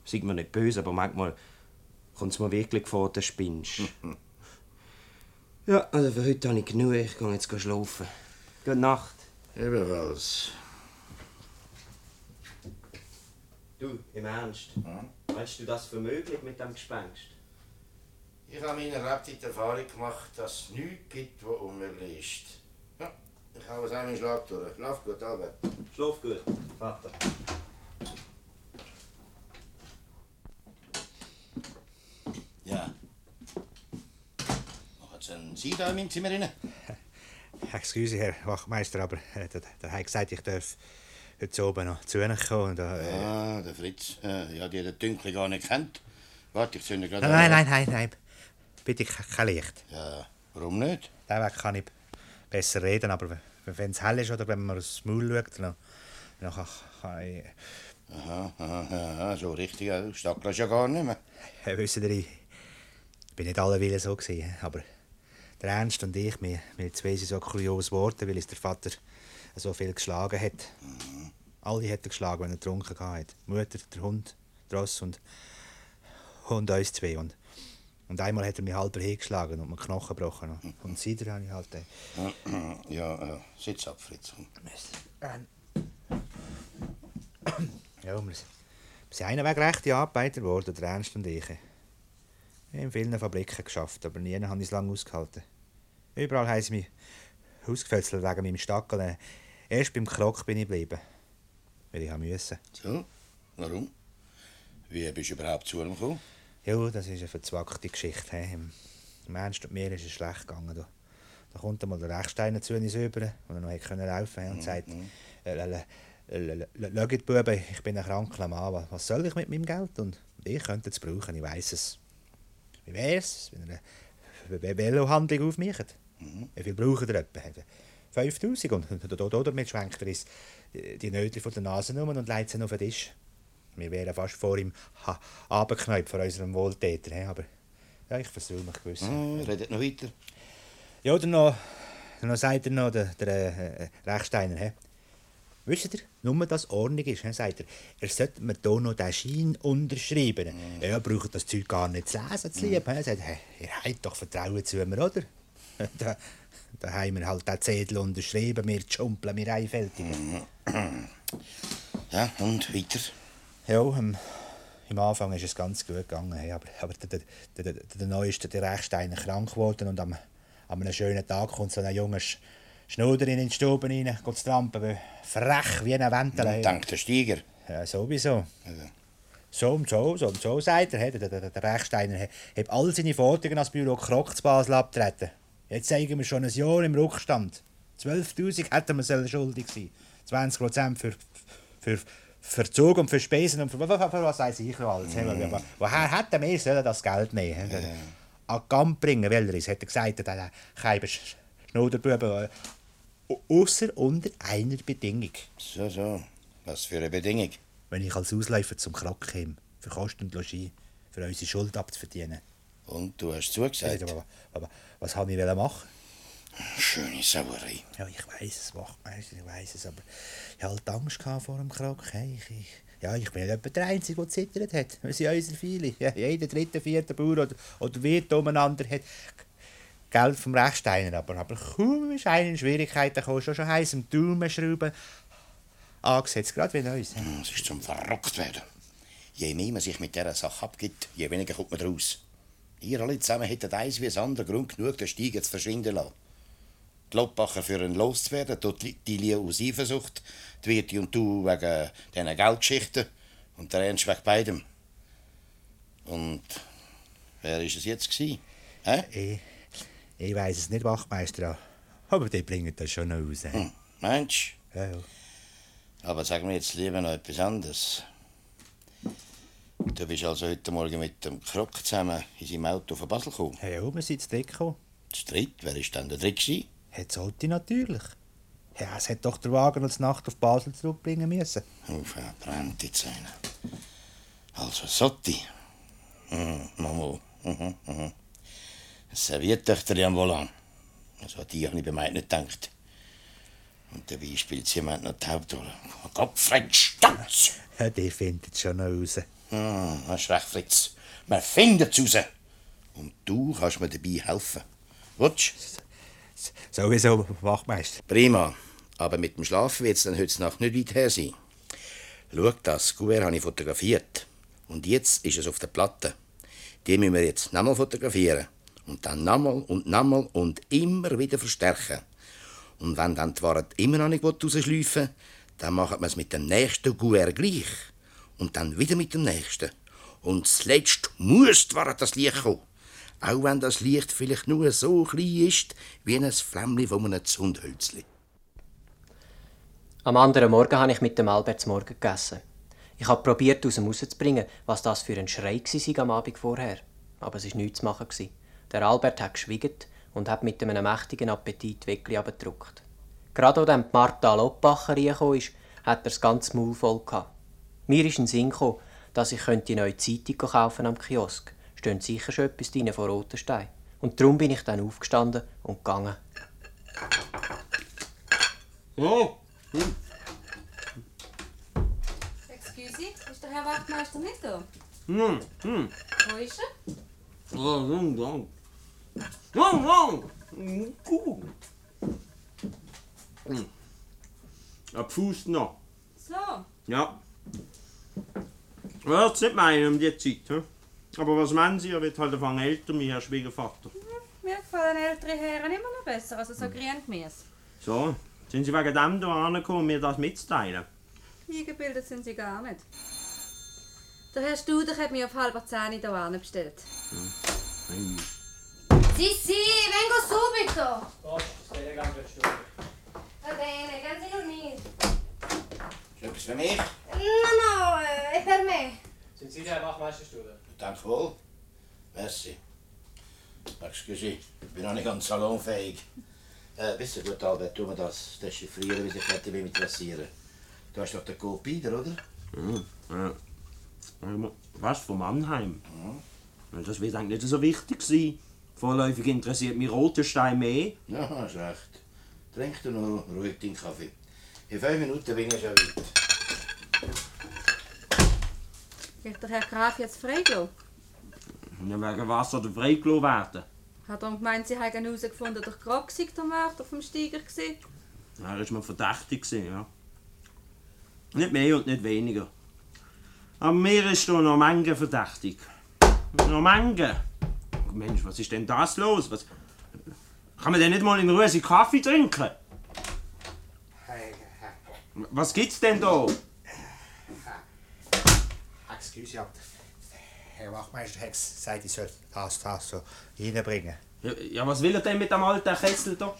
Seid mir nicht böse, aber manchmal kommt es mir wirklich vor, der spinnst. ja, also für heute habe ich genug. Ich gehe jetzt schlafen. Gute Nacht. Ebenfalls. Du, im Ernst? Meinst du das für möglich mit dem Gespenst? Ich habe in meiner Lebzeit die Erfahrung gemacht, dass es nichts gibt, das unmöglich ist. Ja, ich habe es einmal Schlag durch. Schlaf gut, Albert. Schlaf gut, Vater. Ja. Machen Sie einen Sie da in meinem Zimmer rein? Excuse, Herr Wachmeister, aber äh, der, der hat gesagt, ich darf heute oben noch zu Ihnen kommen. Und, äh, Ah, der Fritz. Äh, ja, die hat den Dünkel gar nicht kennt. Warte, ich zünde gerade nein, nein, nein, nein. Bitte ke- kein Licht. Ja, warum nicht? Den Weg kann ich besser reden, aber wenn- es hell ist oder wenn man aufs Maul schaut, dann, dann kann, kann ich... Aha, aha, aha, so richtig. Ja, Stackel ist ja gar nicht mehr. Äh, wisst ihr, ich bin nicht alle Willen so gewesen, aber der Ernst und ich, wir, wir zwei sind so kurios geworden, weil uns der Vater so viel geschlagen hat. Alle hat er geschlagen, wenn er getrunken hat. Mutter, der Hund, der Ross und, und uns zwei. Und, und einmal hat er mich halber hingeschlagen und mir Knochen gebrochen. Und, seitdem habe ich halt... Äh, Ja, äh, sitz ab, Fritz. Ja, wir, sind einen Weg rechte Arbeiter geworden, der Ernst und ich. Ich habe in vielen Fabriken geschafft, aber nie habe ich es lange ausgehalten. Überall haben sie mich ausgefetzelt wegen meinem Stackel. Äh, Erst beim Krog bin ich geblieben. Weil ich musste. So, warum? Wie bist du überhaupt zu ihm gekommen? Ja, das ist eine verzwackte Geschichte. He. Im, Ernst und mir ist es schlecht gegangen. Da, da kommt einmal der Rechsteiner zu uns rüber, der noch hätte können laufen he, und sagt, «Schaut, Buben, ich bin ein kranker Mann. Was- soll ich mit meinem Geld? Und ich könnte es brauchen, ich weiß es. Wie wäre es, wenn ihr eine Ve- Velohandlung aufmacht? Wie viel braucht ihr etwa? 5000 und und- und- und damit schwenkt er uns die Nötchen von der Nase um und legt sie auf den Tisch. Wir wären fast vor ihm abgeknäupt vor unserem Wohltäter. he, Aber ja, ich versuche mich gewiss. Hm, redet noch weiter. Ja, dann noch, dann noch sagt er noch, der, der äh, Rechsteiner, he. Wisst ihr, nur dass Ordnung ist, he, sagt er, er sollte mir hier noch den Schein unterschreiben. Ja, braucht das Zeug gar nicht zu lesen, zu lieb. Er sagt, hey, ihr habt doch Vertrauen zu mir, oder? da, da haben wir halt den Zettel unterschrieben, wir Schumpeln, wir Einfältigen. Ja, und weiter? Ja, am, im Anfang ist es ganz gut gegangen. hey, Aber, aber der, der, der, der Neueste, der Rechsteiner, krank geworden und am, an einem schönen Tag kommt so ein junger Sch Schnuderin in die Stube rein, geht zu trampen, frech wie ein Wendel. hey. Dank der Steiger. Ja, sowieso. So und so, so und so, sagt er. hey. Der, der, der Rechsteiner hat all seine Forderungen als Büro Krok zu Basel abtreten. Jetzt zeigen wir schon ein Jahr im Rückstand. 12'000 hätten wir sollen schuldig sein. 20 Prozent für, für Verzug und für Spesen und für, was weiß ich noch alles. Wo- Woher hätten wir sollen das Geld nehmen? hey? An die Gamp bringen, weil er es, hat er gesagt, der Keiber Schnuderbuben. Außer unter einer Bedingung. So, so. Was für eine Bedingung? Wenn ich als Ausläufer zum Krog käme, für Kosten und Logis, für unsere Schuld abzuverdienen. Und du hast zugesagt? Aber, aber was habe ich machen? Schöne Sauerei. Ja, ich weiß es, Wachtmeister, ich weiß es, aber ich hatte halt Angst vor dem Krog. Hey, ich, ich, ja, ich bin nicht etwa der Einzige, der zittert hat. Wir sind unsere viele. Ja, jeder dritte, vierte Bauer oder, oder Wirt umeinander hat Geld vom Rechsteiner. Aber, aber kaum ist einer in Schwierigkeiten gekommen, schon schon heiß am Daumenschrauben angesetzt, gerade wie uns. Es ist zum verrückt werden. Je mehr man sich mit dieser Sache abgibt, je weniger kommt man raus. Ihr alle zusammen hättet eins wie das andere Grund genug, den Steigen zu verschwinden lassen. Die Lobbacher für ihn loszuwerden, die Lia aus Eifersucht, die Wirti und du wegen diesen Geldgeschichten und der Ernst wegen beidem. Und wer ist es jetzt gewesen? Hä? Ich, ich weiß es nicht, Wachtmeister, aber die bringen das schon raus. Hm, meinst Ja, ja. Aber sag mir jetzt lieber noch etwas anderes. Du bist also heute Morgen mit dem Krok zusammen in seinem Auto von Basel gekommen? Ja, ja, wir sind zu dritt gekommen. Zu dritt? Wer war denn der dritte? gewesen? Hat sollte natürlich. Ja, es hat doch der Wagen als Nacht auf Basel zurückbringen müssen. Auf, er brennt jetzt einer. Also Sotti. Mhm, Mamo. Mhm, mhm. Ein Serviertöchter am Volant. Also an die habe ich bei mir nicht gedacht. Und dabei spielt jemand noch die Hauptrolle. Gottfried Stanz! Ja, die findet schon noch raus. Hm, hast recht, Fritz. Man findet es raus. Und du kannst mir dabei helfen. Willst Sowieso, Wachmeister. Prima. Aber mit dem Schlafen wird es dann heute Nacht nicht weit her sein. Schau, das Kuvert habe ich fotografiert. Und jetzt ist es auf der Platte. Die müssen wir jetzt nochmal fotografieren. Und dann nochmal und nochmal und immer wieder verstärken. Und wenn dann die Ware immer noch nicht rausschleifen will, dann machen wir es mit dem nächsten Kuvert gleich. Und dann wieder mit dem nächsten. Und zuletzt muss Ware das Licht kommen. Auch wenn das Licht vielleicht nur so klein ist, wie ein Flämmchen von einem Zündhölzli. Am anderen Morgen habe ich mit dem Albert zu Morgen gegessen. Ich habe probiert, aus ihm rauszubringen, was das für ein Schrei war am Abend vorher. Aber es war nichts zu machen. Der Albert hat geschwiegen und hat mit einem mächtigen Appetit Weckli abgedruckt. Gerade als dann die Martha Loppacher ist, hat er das ganze Maul voll gehabt. Mir ist in den Sinn gekommen, dass ich die neue Zeitung kaufen am Kiosk. Steht sicher schon etwas drin von Rotenstein. Und darum bin ich dann aufgestanden und gegangen. Oh, Excuse, ist der Herr Wachtmeister nicht da? hm, hm. Wo ist er? Oh, lang, lang. Lang, lang. Gut. Hm. Ein Fuß noch. So. Ja. Wird's nicht meinen um die Zeit, hm? Aber was meinen Sie? Er wird halt ein älter, mein Herr Schwiegervater. Mir gefallen ältere Herren immer noch besser, also so Grüngemüse. So, sind Sie wegen dem hier angekommen, um mir das mitzuteilen? Eingebildet sind sie gar nicht. Der Herr Studer hat mich auf halber zehn hier bestellt. Hm. Sì, sì, vengo subito. Post, stai gambe studio. Va bene, grazie etwas für mich? No, no, è per me. Sind Sie der Wachmeisterstudio? Danke wohl. Merci. Excuse, ich bin noch nicht ganz salonfähig. Äh, wisst ihr gut, Albert, tun wir das dechiffrieren, wie sich fertig will mit Rasieren. Du hast doch den Kopie, oder? Hm, ja. Was, von Mannheim? Ja, Das wird eigentlich nicht so wichtig sein. Vorläufig interessiert mich Rotenstein mehr. Ja, hast recht. Trink du noch ruhig deinen Kaffee. In fünf Minuten bin ich schon weit. Wird der Herr Graf jetzt freigelassen? Ja, wegen was soll er freigelassen werden? Hat er gemeint, sie hätten herausgefunden, dass Grog sei der auf dem Steiger war? Ja, Er war mir verdächtig, gewesen, ja. Nicht mehr und nicht weniger. Aber mir ist da noch Menge verdächtig. Noch Menge. Mensch, was ist denn das los? Was... Kann man denn nicht mal in Ruhe seinen Kaffee trinken? Was gibt's denn da? Excuse, ja. Herr Wachmeister hat gesagt, ich soll das, das so reinbringen. Ja, ja, was will er denn mit dem alten Kessel da?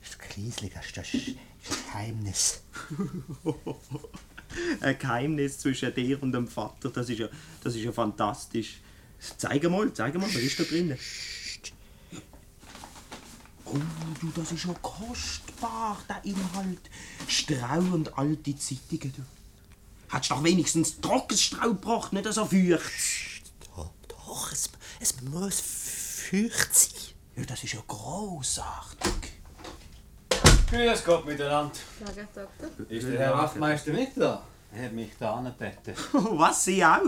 Das ist das ist ein Geheimnis. Ein Geheimnis zwischen dir und dem Vater, das ist ja, das ist ja fantastisch. Zeig mal, zeig mal, was ist da drin? Oh, du, das ist ja kostbar, der Inhalt. Strauend alte Zeitungen, du. Hättest doch wenigstens trockenes Strau gebracht, nicht so feucht. Doch, doch es, es muss feucht sein. Ja, das ist ja großartig. Grüß Gott miteinander. Sag Doktor. Ist der Herr Wachtmeister nicht da? Er hat mich da angebeten. Was, Sie auch?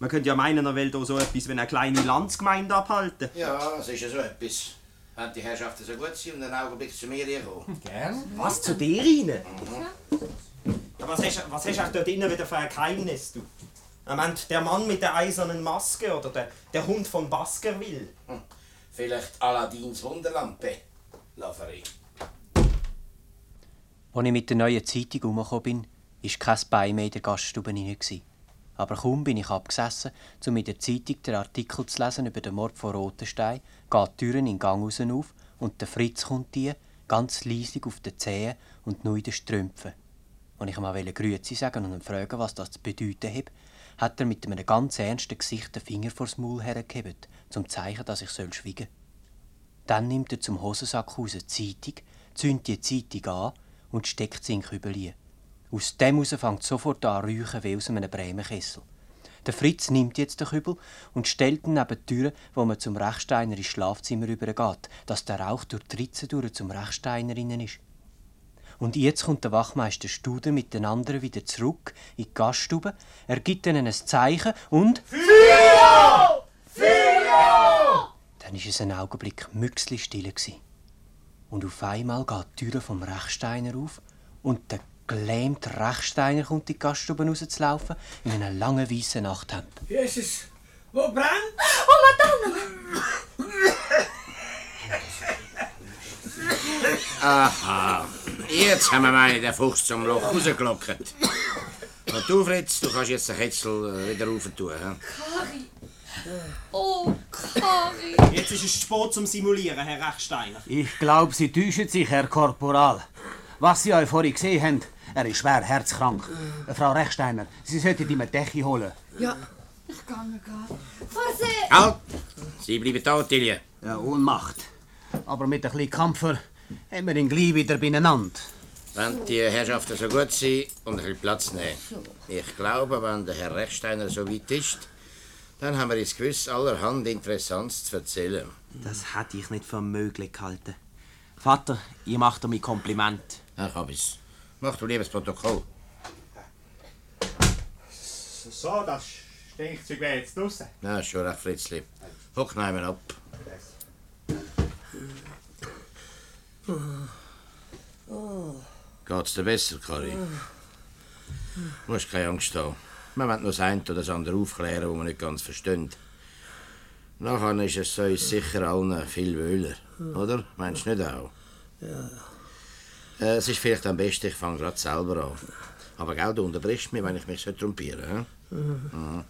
Man könnte ja meinen, er will da so etwas wie eine kleine Landsgemeinde abhalten. Ja, das ist ja so etwas. Wenn die Herrschaften so gut sind und einen Augenblick zu mir kommen. Gern? Was, zu dir rein? Was hast, was hast du dort drinnen wieder für ein Geheimnis, du? Meint, der Mann mit der eisernen Maske oder der, der Hund von Baskerville? Hm. Vielleicht Aladins Wunderlampe, Laveri. Als ich mit der neuen Zeitung herumgekommen bin, war kein Bein mehr in der Gaststube rein. gewesen. Aber kaum bin ich abgesessen, um in der Zeitung den Artikel zu lesen über den Mord von Rotenstein, geht die Türen in den Gang raus auf und der Fritz kommt die, ganz leisig auf den Zehen und nur in den Strümpfen. Als ich ihm mal Grüezi sagen und ihn fragen, was das zu bedeuten hat, hat er mit einem ganz ernsten Gesicht den Finger vors Maul hergehebt, zum Zeichen, dass ich soll schweigen soll. Dann nimmt er zum Hosensack raus eine Zeitung, zündet die Zeitung an und steckt sie in den Kübel. Aus dem heraus fängt sofort an räuchen wie aus einem Bremenkessel. Der Fritz nimmt jetzt den Kübel und stellt ihn neben die Tür, wo man zum Rechsteiner ins Schlafzimmer übergeht, dass der Rauch durch die Ritze durch zum Rechsteiner innen ist. Und jetzt kommt der Wachmeister Studer mit den anderen wieder zurück in die Gaststube. Er gibt ihnen ein Zeichen und. Feuer! Feuer! Dann ist es einen Augenblick müchsli still. Und auf einmal geht die Tür vom Rechsteiner auf und der gelähmte Rechsteiner kommt in die Gaststube rauszulaufen in einem langen weißen Nachthemd. Jesus, wo brennt? Oh, Madonna! Aha, jetzt haben wir meine den Fuchs zum Loch rausgelockt. Und du, Fritz, du kannst jetzt den Ketzel äh, wieder rauf tun. Kari! Oh, Kari! Jetzt ist es spät zum Simulieren, Herr Rechsteiner. Ich glaube, Sie täuschen sich, Herr Korporal. Was Sie euch vorhin gesehen haben, er ist schwer herzkrank. Äh, Frau Rechsteiner, Sie sollten ihm eine Decke holen. Ja, ich gehe gerade. Vorsicht! Halt! Sie bleiben da, Tilly. Ja, Ohnmacht. Aber mit ein bisschen Kampfer haben wir ihn gleich wieder beieinander. Wenn die Herrschaften so gut sind und ein bisschen Platz nehmen. Ich glaube, wenn der Herr Rechsteiner so weit ist, dann haben wir ins Gewiss allerhand Interessantes zu erzählen. Das hätte ich nicht für möglich gehalten. Vater, ich mache dir mein Kompliment. Ach, hab ich's. Mach du lieber das Protokoll. So, das Stinkzeug wäre jetzt draußen. Na, ist schon recht, Fritzli. Hock nehmen ab. Geht's dir besser, Kari? Du musst keine Angst haben. Wir wollen nur das eine oder das andere aufklären, was wir nicht ganz verstehen. Nachher ist es uns sicher allen viel wöhler, oder? Meinst du nicht auch? Ja. Äh, es ist vielleicht am besten, ich fange gerade selber an. Aber gell, du unterbrichst mich, wenn ich mich so trompiere. He? Mhm.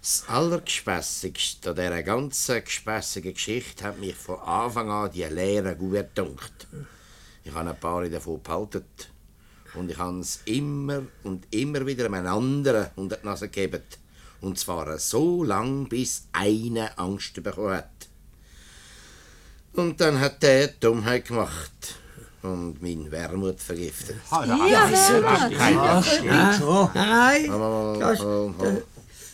Das Allergespässigste an dieser ganzen gespässigen Geschichte hat mich von Anfang an die leeren Gouverne gedunkt. Ich habe ein paar davon behalten. Und ich habe es immer und immer wieder einem anderen unter die Nase gegeben. Und zwar so lang, bis einer Angst bekommen hat. Und dann hat der Dummheit gemacht und mein Wermut vergiftet. Ja, Wermut. Ja, schon. Nein, das-.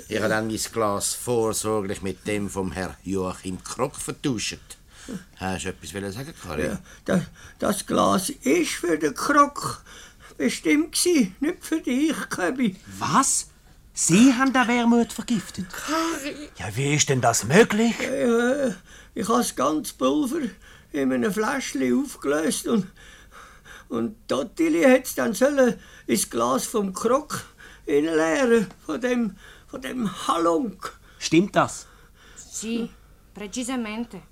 Ich habe dann mein Glas vorsorglich mit dem vom Herrn Joachim Krock vertauscht. Hast du etwas wollen sagen, Karin? Ja, das, das Glas ist für den Krok bestimmt gsi, nicht für dich, Köbi. Was? Sie haben den Wermut vergiftet? Ja, wie ist denn das möglich? Ja, ich habe das ganze Pulver in einem Fläschchen aufgelöst und, und Tottili hat es dann sollen ins Glas vom Krok leeren, von dem, von dem Halunk. Stimmt das? Sì, precisamente.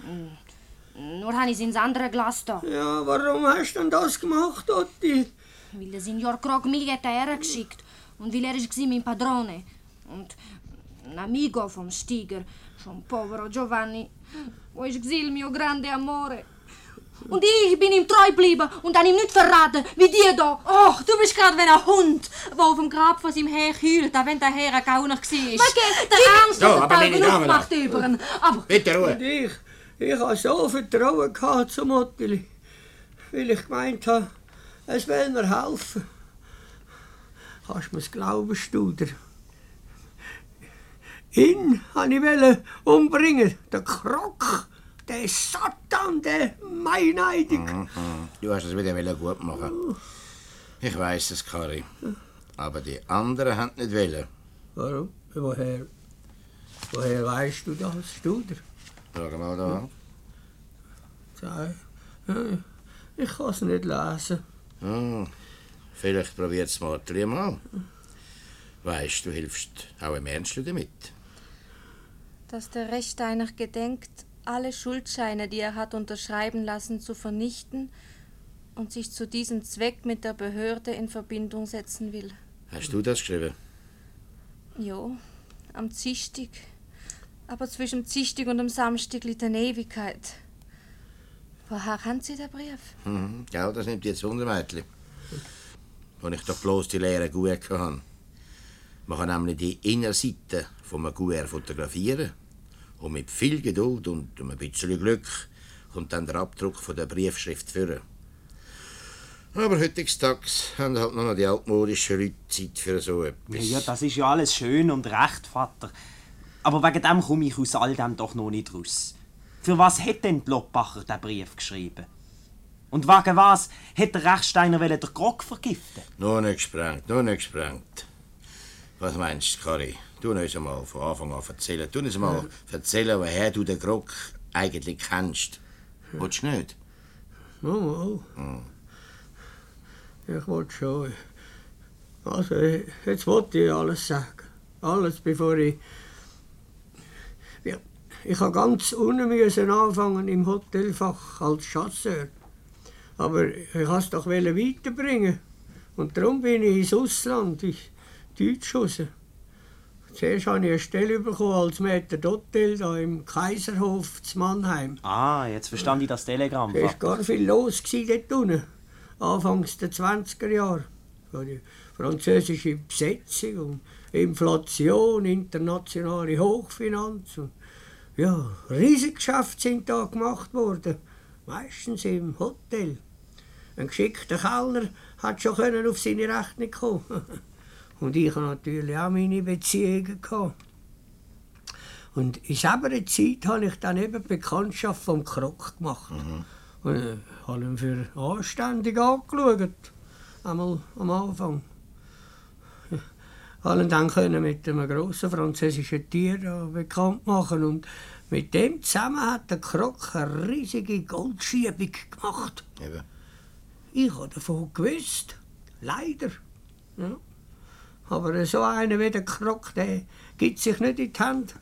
Mm, Nur habe ich ins andere Glas da. Ja, warum hast du denn das gemacht, Totti? Weil der Signor Krog mich hat hergeschickt. Und weil er war mein Padrone. Und ein amigo vom Stiger, schon povero Giovanni, wo ist il mio grande amore. Und ich bin ihm treu geblieben und habe ihm nicht verraten, wie die da. Oh, du bist gerade wie ein Hund, der auf dem Grab von seinem Herr heult, auch wenn der Herr ein Gauner war. Der Ernst So, hat aber meine die Damen, Augen gemacht über ihn. Aber Bitte Und Ruhe. ich, ich habe so Vertrauen gehabt zum Ottili, weil ich gemeint habe, es will mir helfen. Kannst du mir's glauben, Studer? Ihn wollte ich wollen umbringen, den Krok, den Satan, den Meineidig. Mhm. Du hast es wieder wollen gut machen. Ich weiß es, Kari. Aber die anderen haben nicht wollen. Warum? Woher, woher weißt du das, Studer? Schau mal da an. Sag, äh, ich kann es nicht lesen. Hm, vielleicht probiert es mal dreimal. Weißt du, hilfst auch im Ernst damit. Dass der Rechtsteiner gedenkt, alle Schuldscheine, die er hat unterschreiben lassen, zu vernichten und sich zu diesem Zweck mit der Behörde in Verbindung setzen will. Hast du das geschrieben? Jo, am Zichtig. Aber zwischen dem Zichtig und dem Samstag liegt eine Ewigkeit. Woher haben Sie den Brief? Mhm. Ja, das nimmt jetzt Wunder, Mädchen. wo ich doch bloß die leeren Guer hatte. Man kann nämlich die Innenseite vom Guer fotografieren. Und mit viel Geduld und ein bisschen Glück kommt dann der Abdruck von der Briefschrift führen. Aber heutzutage haben halt noch die altmodischen Leute Zeit für so etwas. ja, das ist ja alles schön und recht, Vater. Aber wegen dem komme ich aus all dem doch noch nicht raus. Für was hat denn die Loppacher den Brief geschrieben? Und wegen was hat der Rechsteiner den Grog vergiften? Noch nicht gesprengt, noch nicht gesprengt. Was meinst du, Kari? Tu uns einmal von Anfang an erzählen. Tu uns mal erzählen, woher du den Grog eigentlich kennst. Willst du nicht? Mal, mal. Hm. Ich wollte schon. Also, jetzt wollte ich alles sagen. Alles, bevor ich. Ja, ich habe ganz unten anfangen im Hotelfach als Chasseur. Aber ich wollte es doch weiterbringen. Und darum bin ich ins Ausland, ins Deutsch raus. Zuerst habe ich eine Stelle bekommen als Maitre d'Hotel da im Kaiserhof zu Mannheim. Ah, jetzt verstand ich das Telegramm. Es war gar viel los dort unten. Anfangs der 20er Jahre. Ja, Die französische Besetzung und Inflation, internationale Hochfinanz. Und ja, riesige Geschäfte sind da gemacht worden. Meistens im Hotel. Ein geschickter Kellner hat schon auf seine Rechnung kommen. Und ich hatte natürlich auch meine Beziehungen. Gehabt. Und in selber Zeit habe ich dann eben Bekanntschaft vom Krok gemacht. Und äh, habe ihn für anständig angeschaut. Einmal am Anfang. Habe ihn dann können mit einem grossen französischen Tier bekannt machen und mit dem zusammen hat der Krok eine riesige Goldschiebung gemacht. Eben. Ich habe davon gewusst. Leider. Ja. Aber so einer wie der Krok, der gibt sich nicht in die Hand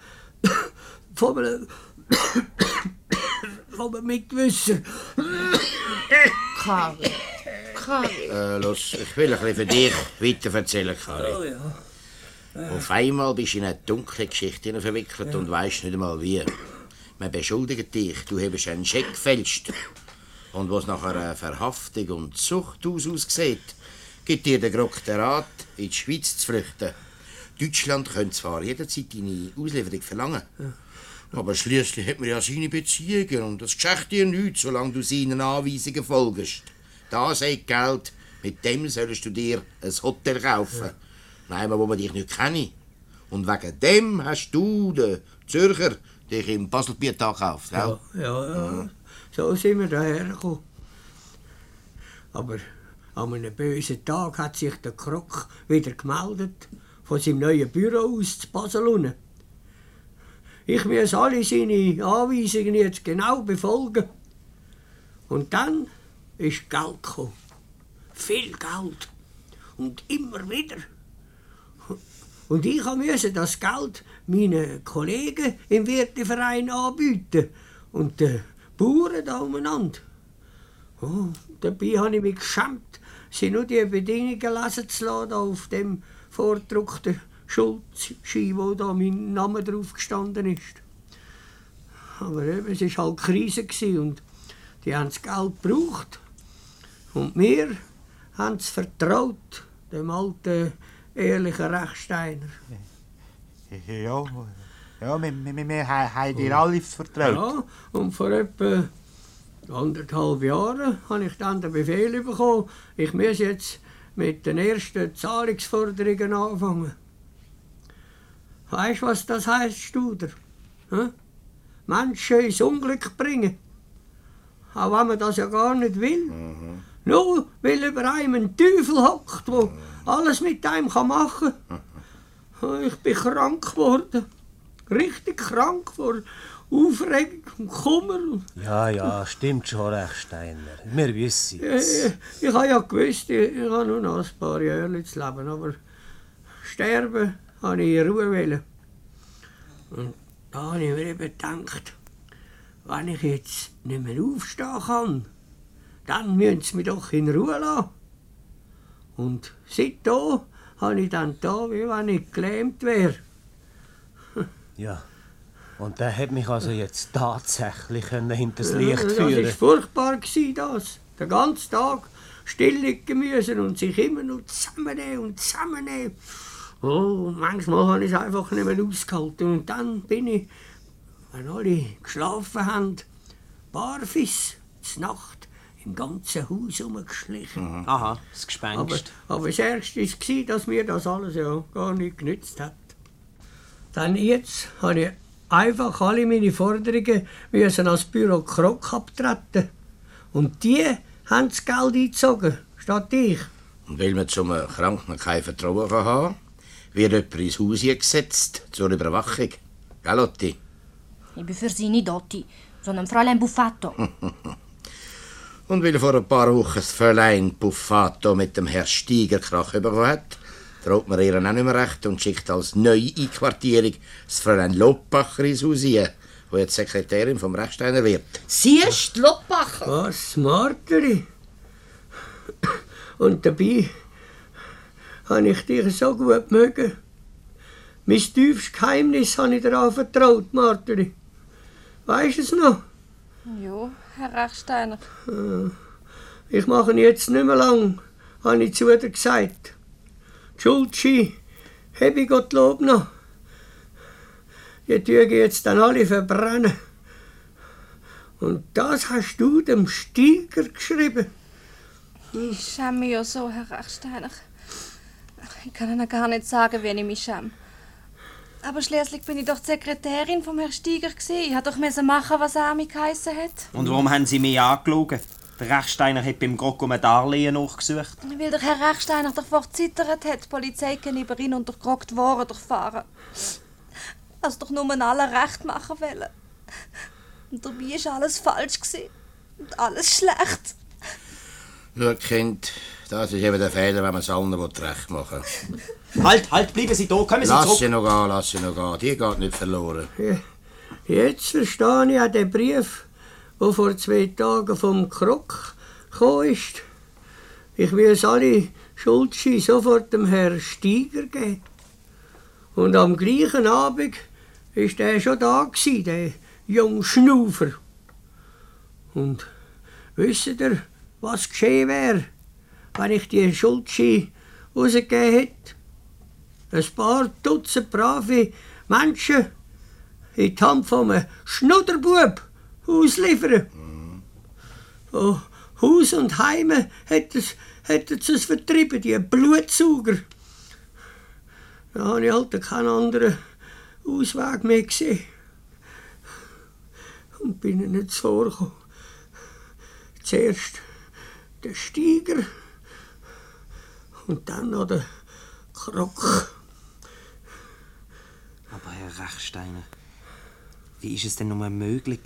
von einem, von einem Mitwisser. Kari, Kari. Äh, los, ich will ein bisschen für dich weiter erzählen, Kari. Oh ja. Auf einmal bist du in eine dunkle Geschichte verwickelt und weißt nicht einmal wie. Man beschuldigt dich, du hast einen Scheck gefälscht. Und was nach einer Verhaftung und Zuchthaus aussieht, gibt dir der Grock den Rat, in die Schweiz zu flüchten. Deutschland könnte zwar jederzeit deine Auslieferung verlangen, aber schließlich hat man ja seine Beziehungen und das geschieht dir nichts, solange du seinen Anweisungen folgst. Da sagt Geld, mit dem sollst du dir ein Hotel kaufen. Nein, wo man dich nicht kenne. Und wegen dem hast du, der Zürcher, dich im Baselbiet gekauft, gell? Ja, ja, ja. So sind wir dahergekommen. Aber an einem bösen Tag hat sich der Krok wieder gemeldet von seinem neuen Büro aus zu Basel. unten. Ich muss alle seine Anweisungen jetzt genau befolgen. Und dann ist Geld gekommen. Viel Geld. Und immer wieder. Und ich musste das Geld meinen Kollegen im Wirteverein anbieten. Und den Bauern da umeinander. Oh, dabei habe ich mich geschämt, sie nur die Bedingungen lesen zu lassen auf dem vordruckten Schuldschein, wo da mein Name drauf gestanden ist. Aber eben, es war halt Krise und die haben das Geld gebraucht. Und wir haben es vertraut, dem alten, ehrlichen Rechsteiner. Ja, ja wir, wir, wir haben dir alle vertraut. Ja, und vor etwa anderthalb Jahren habe ich dann den Befehl bekommen, ich muss jetzt mit den ersten Zahlungsforderungen anfangen. Weißt du, was das heisst, Studer? Hä? Menschen ins Unglück bringen. Auch wenn man das ja gar nicht will. Nur weil über einem ein Teufel hockt, der alles mit einem kann machen kann. Ich bin krank geworden. Richtig krank vor Aufregung und Kummer. Ja, ja, stimmt schon, Rechsteiner. Wir wissen Ich, es. ich, ich habe ja gewusst, ich, ich habe nur noch ein paar Jahre zu leben, aber sterben habe ich in Ruhe wollen. Und da habe ich mir eben gedacht, wenn ich jetzt nicht mehr aufstehen kann, dann müssen sie mich doch in Ruhe lassen. Und seitdem habe ich dann da, wie wenn ich gelähmt wäre. Ja. Und der hat mich also jetzt tatsächlich können hinters Licht das führen war furchtbar, gewesen, das. Den ganzen Tag still liegen müssen und sich immer noch zusammennehmen und zusammennehmen. Oh, manchmal habe ich es einfach nicht mehr ausgehalten. Und dann bin ich, wenn alle geschlafen haben, zur Nacht, im ganzen Haus herumgeschlichen. Aha, das Aber, Gespenst. aber das Ärgste war, dass mir das alles ja gar nicht genützt hat. Dann jetzt habe ich einfach alle meine Forderungen müssen als Büro Krok abtreten. Und die haben das Geld eingezogen, statt ich. Und weil man zum Kranken kein Vertrauen kann haben wird jemand ins Haus gesetzt zur Überwachung. Gell, Lotti? Ich bin für sie nicht Dotti, sondern Fräulein Buffato. Und weil vor ein paar Wochen das Fräulein Buffato mit dem Herr Steiger Krach bekommen hat, traut man ihr auch nicht mehr recht und schickt als neue Einquartierung das Fräulein Loppacher ins Haus ein, wo jetzt Sekretärin vom Rechsteiner wird. Siehst du, Loppacher? Was, Marteri? Und dabei habe ich dich so gut mögen. Mein tiefstes Geheimnis habe ich dir anvertraut, Marteri. Weisst du es noch? Jo, Herr Rachsteiner. Äh, Ich mache ihn jetzt nicht mehr lang, habe ich zu dir gesagt. Die Schuldschi habe ich Gottlob noch. Die tue jetzt dann alle verbrennen. Und das hast du dem Steiger geschrieben. Ich schäme mich ja so, Herr Rachsteiner. Ich kann Ihnen gar nicht sagen, wen ich mich schäme. Aber schließlich bin ich doch die Sekretärin vom Herrn Steiger gewesen. Ich hätte doch machen, was er mich geheissen hat. Und warum haben Sie mich angelogen? Der Rechsteiner hat beim Grocco ein Darlehen nachgesucht. Weil der Herr Rechsteiner davor gezittert hat, die Polizei gegenüber ihn und durchgerockt worden durchfahren. Also doch nur alle recht machen wollen. Und dabei war alles falsch. Gewesen. Und alles schlecht. Schau, Kind, das ist eben der Fehler, wenn man es allen recht machen will. Halt, halt, bleiben Sie da, kommen Sie Lass zurück. sie noch gehen, lass sie noch gehen. Die geht nicht verloren. Jetzt verstehe ich auch den Brief, der vor zwei Tagen vom Krok gekommen ist. Ich will alle Schuldschi sofort dem Herrn Steiger geben. Und am gleichen Abend ist er schon da gewesen, der junge Schnufer. Und wisst ihr, was geschehen wäre, wenn ich die Schuldschi rausgegeben hätte? Ein paar Dutzend brave Menschen in die Hand von einem Schnudderbub ausliefern. Oh, Haus und Heime hätten sie es vertrieben, die Blutsauger. Da habe ich halt keinen anderen Ausweg mehr gesehen. Und bin ihnen nicht vorgekommen. Zuerst der Steiger und dann noch der Krok. Aber Herr Rechsteiner, wie ist es denn nur möglich?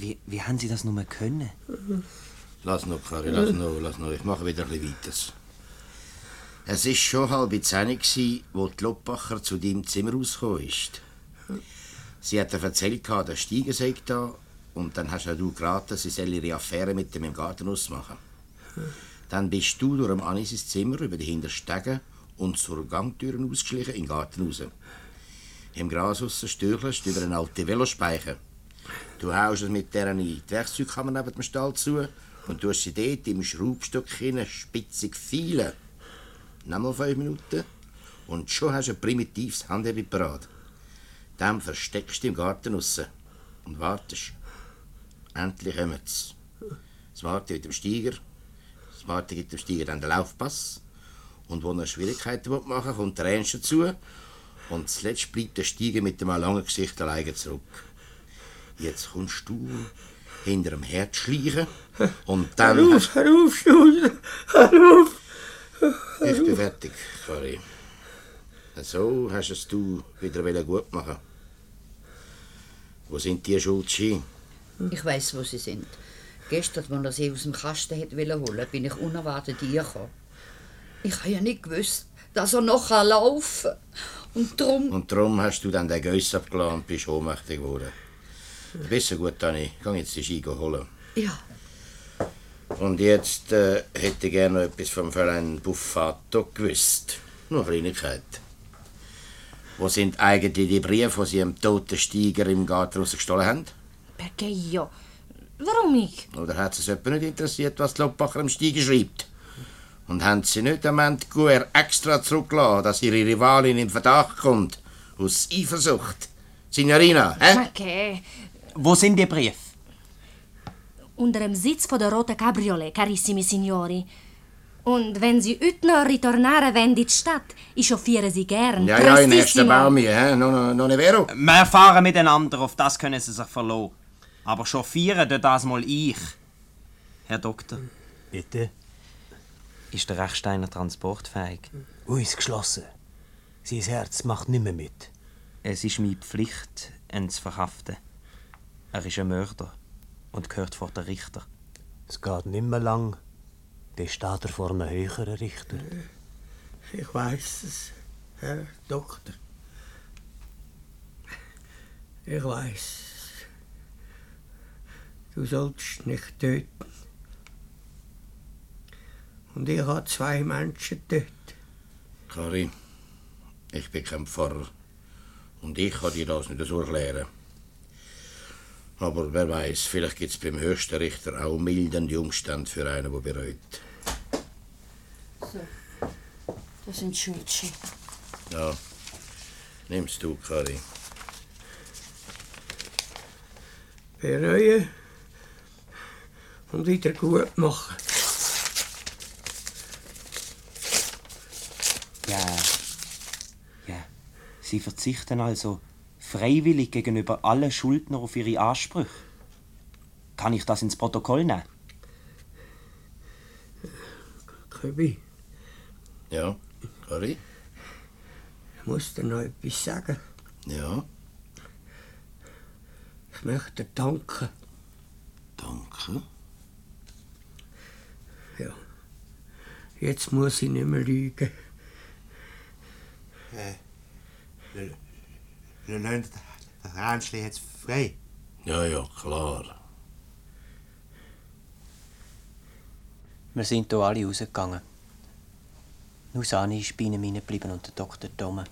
Wie, wie haben Sie das nur können? Lass noch, Karri, lass noch, lass noch. Ich mache wieder ein bisschen weiter. Es war schon halb zehn, wo die Loppacher zu deinem Zimmer rausgekommen ist. Sie hat dir erzählt, der Steiger sei da und dann hast du geraten, sie soll ihre Affäre mit dem im Garten ausmachen. Dann bist du durch Anis ins Zimmer über die Hinterstege und zur Gangtür ausgeschlichen in den Garten raus. Im Gras stürchelst du über einen alten Velospeicher. Du haust es mit der in die Werkzeugkammer neben dem Stall zu und tust sie dort im Schraubstock hinein spitzig feilen. Nochmal fünf Minuten und schon hast du ein primitives Handhebel parat. Dann versteckst du im Garten raus und wartest. Endlich kommen sie. Das Warten mit dem Steiger. Das Warten gibt dem Steiger dann den Laufpass. Und wo er Schwierigkeiten machen will, kommt der Ernst dazu. Und zuletzt bleibt der Steiger mit dem langen Gesicht alleine zurück. Jetzt kommst du hinter dem Herd schleichen und dann... Hör auf, hör auf, Studer, hör auf. Ich bin fertig, Kari. So hast es du wieder gut machen. Wo sind die Schuldschi? Ich weiß, wo sie sind. Gestern, als er sie aus dem Kasten hat holen wollte, bin ich unerwartet reingekommen. Ich habe ja nicht gewusst, dass er noch laufen kann. Und darum... Und darum hast du dann den Geiss abgelassen und bist ohnmächtig geworden. Besser gut, Dani. Geh jetzt die Ski holen. Ja. Und jetzt äh, hätte ich gerne etwas vom Fräulein Buffato gewusst. Nur Kleinigkeit. Wo sind eigentlich die Briefe, die Sie dem toten Steiger im Garten rausgestohlen haben? Perché io? Warum ich? Oder hat es jemand nicht interessiert, was die Loppacher im Steigen schreibt? Und haben sie nicht am Ende Guer extra zurückgelassen, dass ihre Rivalin in Verdacht kommt? Aus Eifersucht? Signorina, hä? Okay. Wo sind die Briefe? Unter dem Sitz von der roten Cabriolet, carissimi signori. Und wenn Sie heute noch ritornare in die Stadt, ich chauffiere Sie gern. Ja, ja, in nächsten Prestissimo. Baum hier, hä? Non, non, non è vero? Wir fahren miteinander, auf das können Sie sich verlassen. Aber chauffieren tut das mal ich. Herr Doktor. Bitte? Ist der Rechsteiner transportfähig? Uns geschlossen. Sein Herz macht nicht mehr mit. Es ist meine Pflicht, ihn zu verhaften. Er ist ein Mörder und gehört vor den Richter. Es geht nicht mehr lang. Dann steht er vor einem höheren Richter. Ich weiß es, Herr Doktor. Ich weiß es. Du sollst nicht töten. Und ich habe zwei Menschen getötet. Kari, ich bin kein Pfarrer. Und ich kann dir das nicht so erklären. Aber wer weiß, vielleicht gibt es beim höchsten Richter auch mildernde Umstände für einen, der bereut. So, das sind Schmidtschi. Ja, nimmst du, Kari. Bereuen und wieder gut machen. Ja. Ja. Sie verzichten also freiwillig gegenüber allen Schuldner auf ihre Ansprüche. Kann ich das ins Protokoll nehmen? Köbi, Ja, Kari? ich muss dir noch etwas sagen. Ja, Ich möchte dir danken. danke. Ja. Jetzt muss ich nicht mehr lügen. Äh, Lassen das Ränzchen jetzt frei. Ja, ja, klar. Wir sind hier alle rausgegangen. Nur Sani ist bei ihnen hineingeblieben und der Dr. Tome.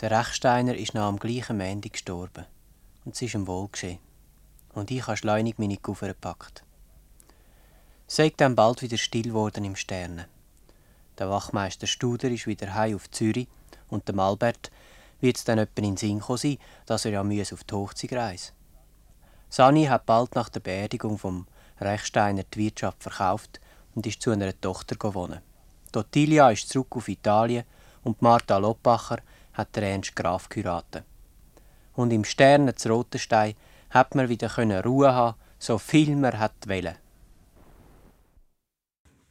Der Rechsteiner ist nach am gleichen Montag gestorben. Und es ist ihm wohl geschehen. Und ich habe schleunig meine Koffer gepackt. Es sei dann bald wieder still geworden im Sterne. Der Wachmeister Studer ist wieder heim auf Zürich und dem Albert wird es dann etwa in den Sinn sein, dass er ja müsse auf die Hochzeit reisen Sani hat bald nach der Beerdigung vom Rechsteiner die Wirtschaft verkauft und ist zu einer Tochter gewonnen. Ottilia ist zurück auf Italien und Martha Loppacher hat den Ernst Graf geheiratet. Und im Sterne zu Rotenstein hat man wieder Ruhe haben, so viel man hat wollen.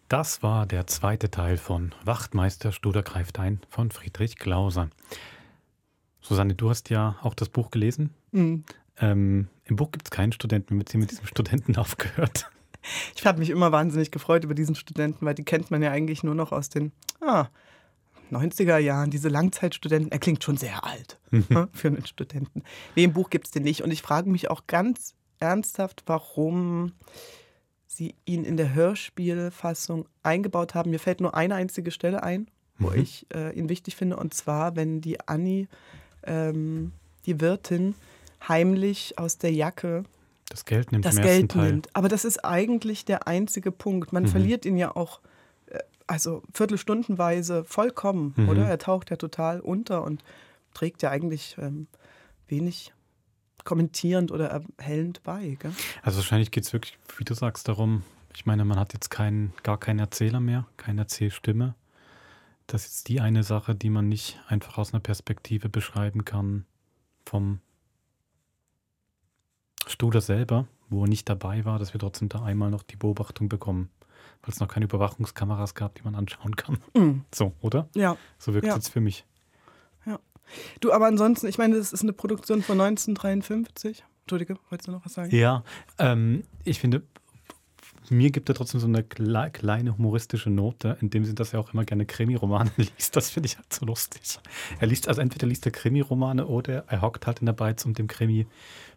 Das war der zweite Teil von Wachtmeister Studer greift ein von Friedrich Klauser. Susanne, du hast ja auch das Buch gelesen. Mhm. Ähm, Im Buch gibt es keinen Studenten, wir haben mit diesem Studenten aufgehört. Ich habe mich immer wahnsinnig gefreut über diesen Studenten, weil die kennt man ja eigentlich nur noch aus den ah, 90er Jahren. Diese Langzeitstudenten. Er klingt schon sehr alt ne, für einen Studenten. Nee, im Buch gibt es den nicht. Und ich frage mich auch ganz ernsthaft, warum sie ihn in der Hörspielfassung eingebaut haben. Mir fällt nur eine einzige Stelle ein, wo Mhm. ich äh, ihn wichtig finde. Und zwar, wenn die Annie, ähm, die Wirtin, heimlich aus der Jacke Das Geld nimmt das Geld nimmt. Aber das ist eigentlich der einzige Punkt. Man Mhm. verliert ihn ja auch, äh, also viertelstundenweise vollkommen, Mhm. oder? Er taucht ja total unter und trägt ja eigentlich ähm, wenig kommentierend oder erhellend bei. Gell? Also wahrscheinlich geht es wirklich, wie du sagst, darum, ich meine, man hat jetzt keinen, gar keinen Erzähler mehr, keine Erzählstimme. Das ist jetzt die eine Sache, die man nicht einfach aus einer Perspektive beschreiben kann vom Studer selber, wo er nicht dabei war, dass wir trotzdem da einmal noch die Beobachtung bekommen, weil es noch keine Überwachungskameras gab, die man anschauen kann. Mhm. So, oder? Ja. So wirkt es Ja. jetzt für mich. Ja. Du, aber ansonsten, ich meine, das ist eine Produktion von 1953. Entschuldige, wolltest du noch was sagen? Ja, ähm, ich finde, mir gibt er trotzdem so eine kle kleine humoristische Note, in dem Sinn, dass er auch immer gerne Krimi-Romane liest. Das finde ich halt so lustig. Er liest, also entweder liest er Krimi-Romane oder er hockt halt in der Beiz, um dem Krimi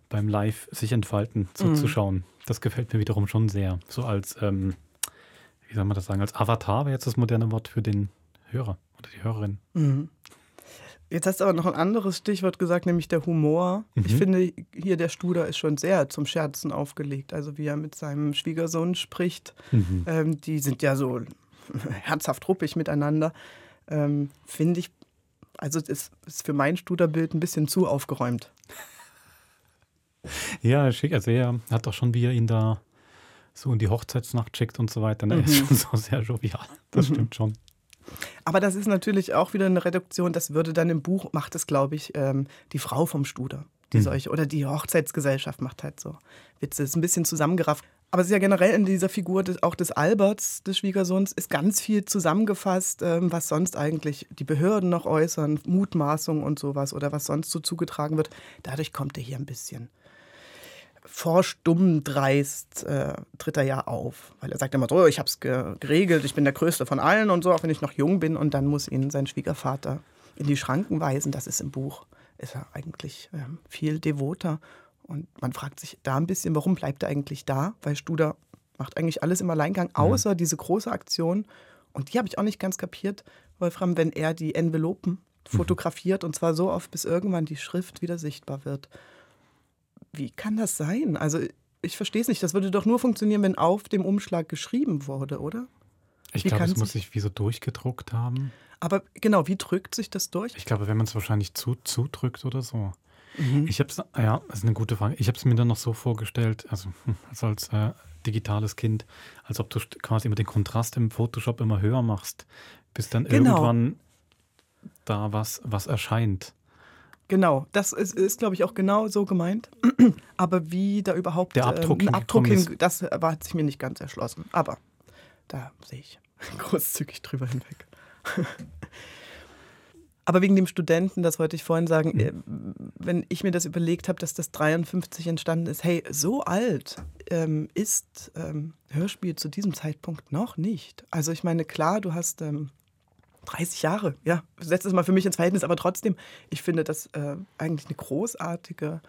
beim Live sich entfalten zuzuschauen. Das gefällt mir wiederum schon sehr. So als, ähm, wie soll man das sagen, als Avatar wäre jetzt das moderne Wort für den Hörer oder die Hörerin. Mhm. Jetzt hast du aber noch ein anderes Stichwort gesagt, nämlich der Humor. Mhm. Ich finde, hier der Studer ist schon sehr zum Scherzen aufgelegt. Also wie er mit seinem Schwiegersohn spricht. Mhm. Ähm, die sind ja so herzhaft ruppig miteinander. Ähm, finde ich, also es ist, ist für mein Studerbild ein bisschen zu aufgeräumt. Ja, schick. Also er hat doch schon, wie er ihn da so in die Hochzeitsnacht schickt und so weiter. Ne? Er ist Mhm. schon so sehr jovial. Das Mhm. stimmt schon. Aber das ist natürlich auch wieder eine Reduktion. Das würde dann im Buch, macht es, glaube ich, ähm, die Frau vom Studer. Die Mhm. solche, oder die Hochzeitsgesellschaft macht halt so Witze. Ist ein bisschen zusammengerafft. Aber es ist ja generell in dieser Figur des, auch des Alberts, des Schwiegersohns, ist ganz viel zusammengefasst, ähm, was sonst eigentlich die Behörden noch äußern, Mutmaßungen und sowas oder was sonst so zugetragen wird. Dadurch kommt er hier ein bisschen vorstumm dreist äh, tritt er ja auf, weil er sagt immer so, ich habe es ge geregelt, ich bin der Größte von allen und so, auch wenn ich noch jung bin. Und dann muss ihn sein Schwiegervater in die Schranken weisen. Das ist im Buch, ist er eigentlich ähm, viel devoter. Und man fragt sich da ein bisschen, warum bleibt er eigentlich da, weil Studer macht eigentlich alles im Alleingang, außer diese große Aktion. Und die habe ich auch nicht ganz kapiert, Wolfram, wenn er die Envelopen fotografiert und zwar so oft, bis irgendwann die Schrift wieder sichtbar wird wie kann das sein? Also ich verstehe es nicht. Das würde doch nur funktionieren, wenn auf dem Umschlag geschrieben wurde, oder? Ich glaube, es muss sich- wie so durchgedruckt haben. Aber genau, wie drückt sich das durch? Ich glaube, wenn man es wahrscheinlich zu, zudrückt oder so. Mhm. Ich habe es, ja, das ist eine gute Frage. Ich habe es mir dann noch so vorgestellt, also, also als äh, digitales Kind, als ob du quasi immer den Kontrast im Photoshop immer höher machst, bis dann Genau. irgendwann da was, was erscheint. Genau, das ist, ist glaube ich, auch genau so gemeint. Aber wie da überhaupt Der Abdruck ähm, ein Abdruck hin, das war, hat sich mir nicht ganz erschlossen. Aber da sehe ich großzügig drüber hinweg. Aber wegen dem Studenten, das wollte ich vorhin sagen, äh, wenn ich mir das überlegt habe, dass das 53 entstanden ist, hey, so alt ähm, ist ähm, Hörspiel zu diesem Zeitpunkt noch nicht. Also ich meine, klar, du hast ähm, 30 Jahre, ja, setz es mal für mich ins Verhältnis, aber trotzdem, ich finde das äh, eigentlich eine großartige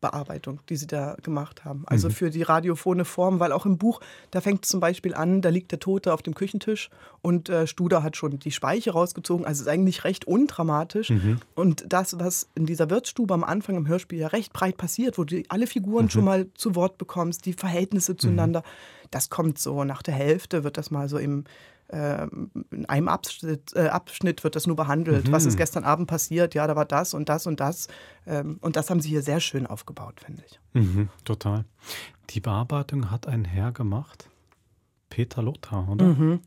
Bearbeitung, die sie da gemacht haben. Also Mhm. für die radiophone Form, weil auch im Buch, da fängt es zum Beispiel an, da liegt der Tote auf dem Küchentisch und äh, Studer hat schon die Speiche rausgezogen. Also es ist eigentlich recht undramatisch. Mhm. Und das, was in dieser Wirtsstube am Anfang im Hörspiel ja recht breit passiert, wo du alle Figuren Mhm. schon mal zu Wort bekommst, die Verhältnisse zueinander, das kommt so nach der Hälfte, wird das mal so im in einem Abschnitt, äh, Abschnitt wird das nur behandelt. Mhm. Was ist gestern Abend passiert? Ja, da war das und das und das. Ähm, und das haben sie hier sehr schön aufgebaut, finde ich. Mhm, total. Die Bearbeitung hat ein Herr gemacht, Peter Lothar, oder? Mhm.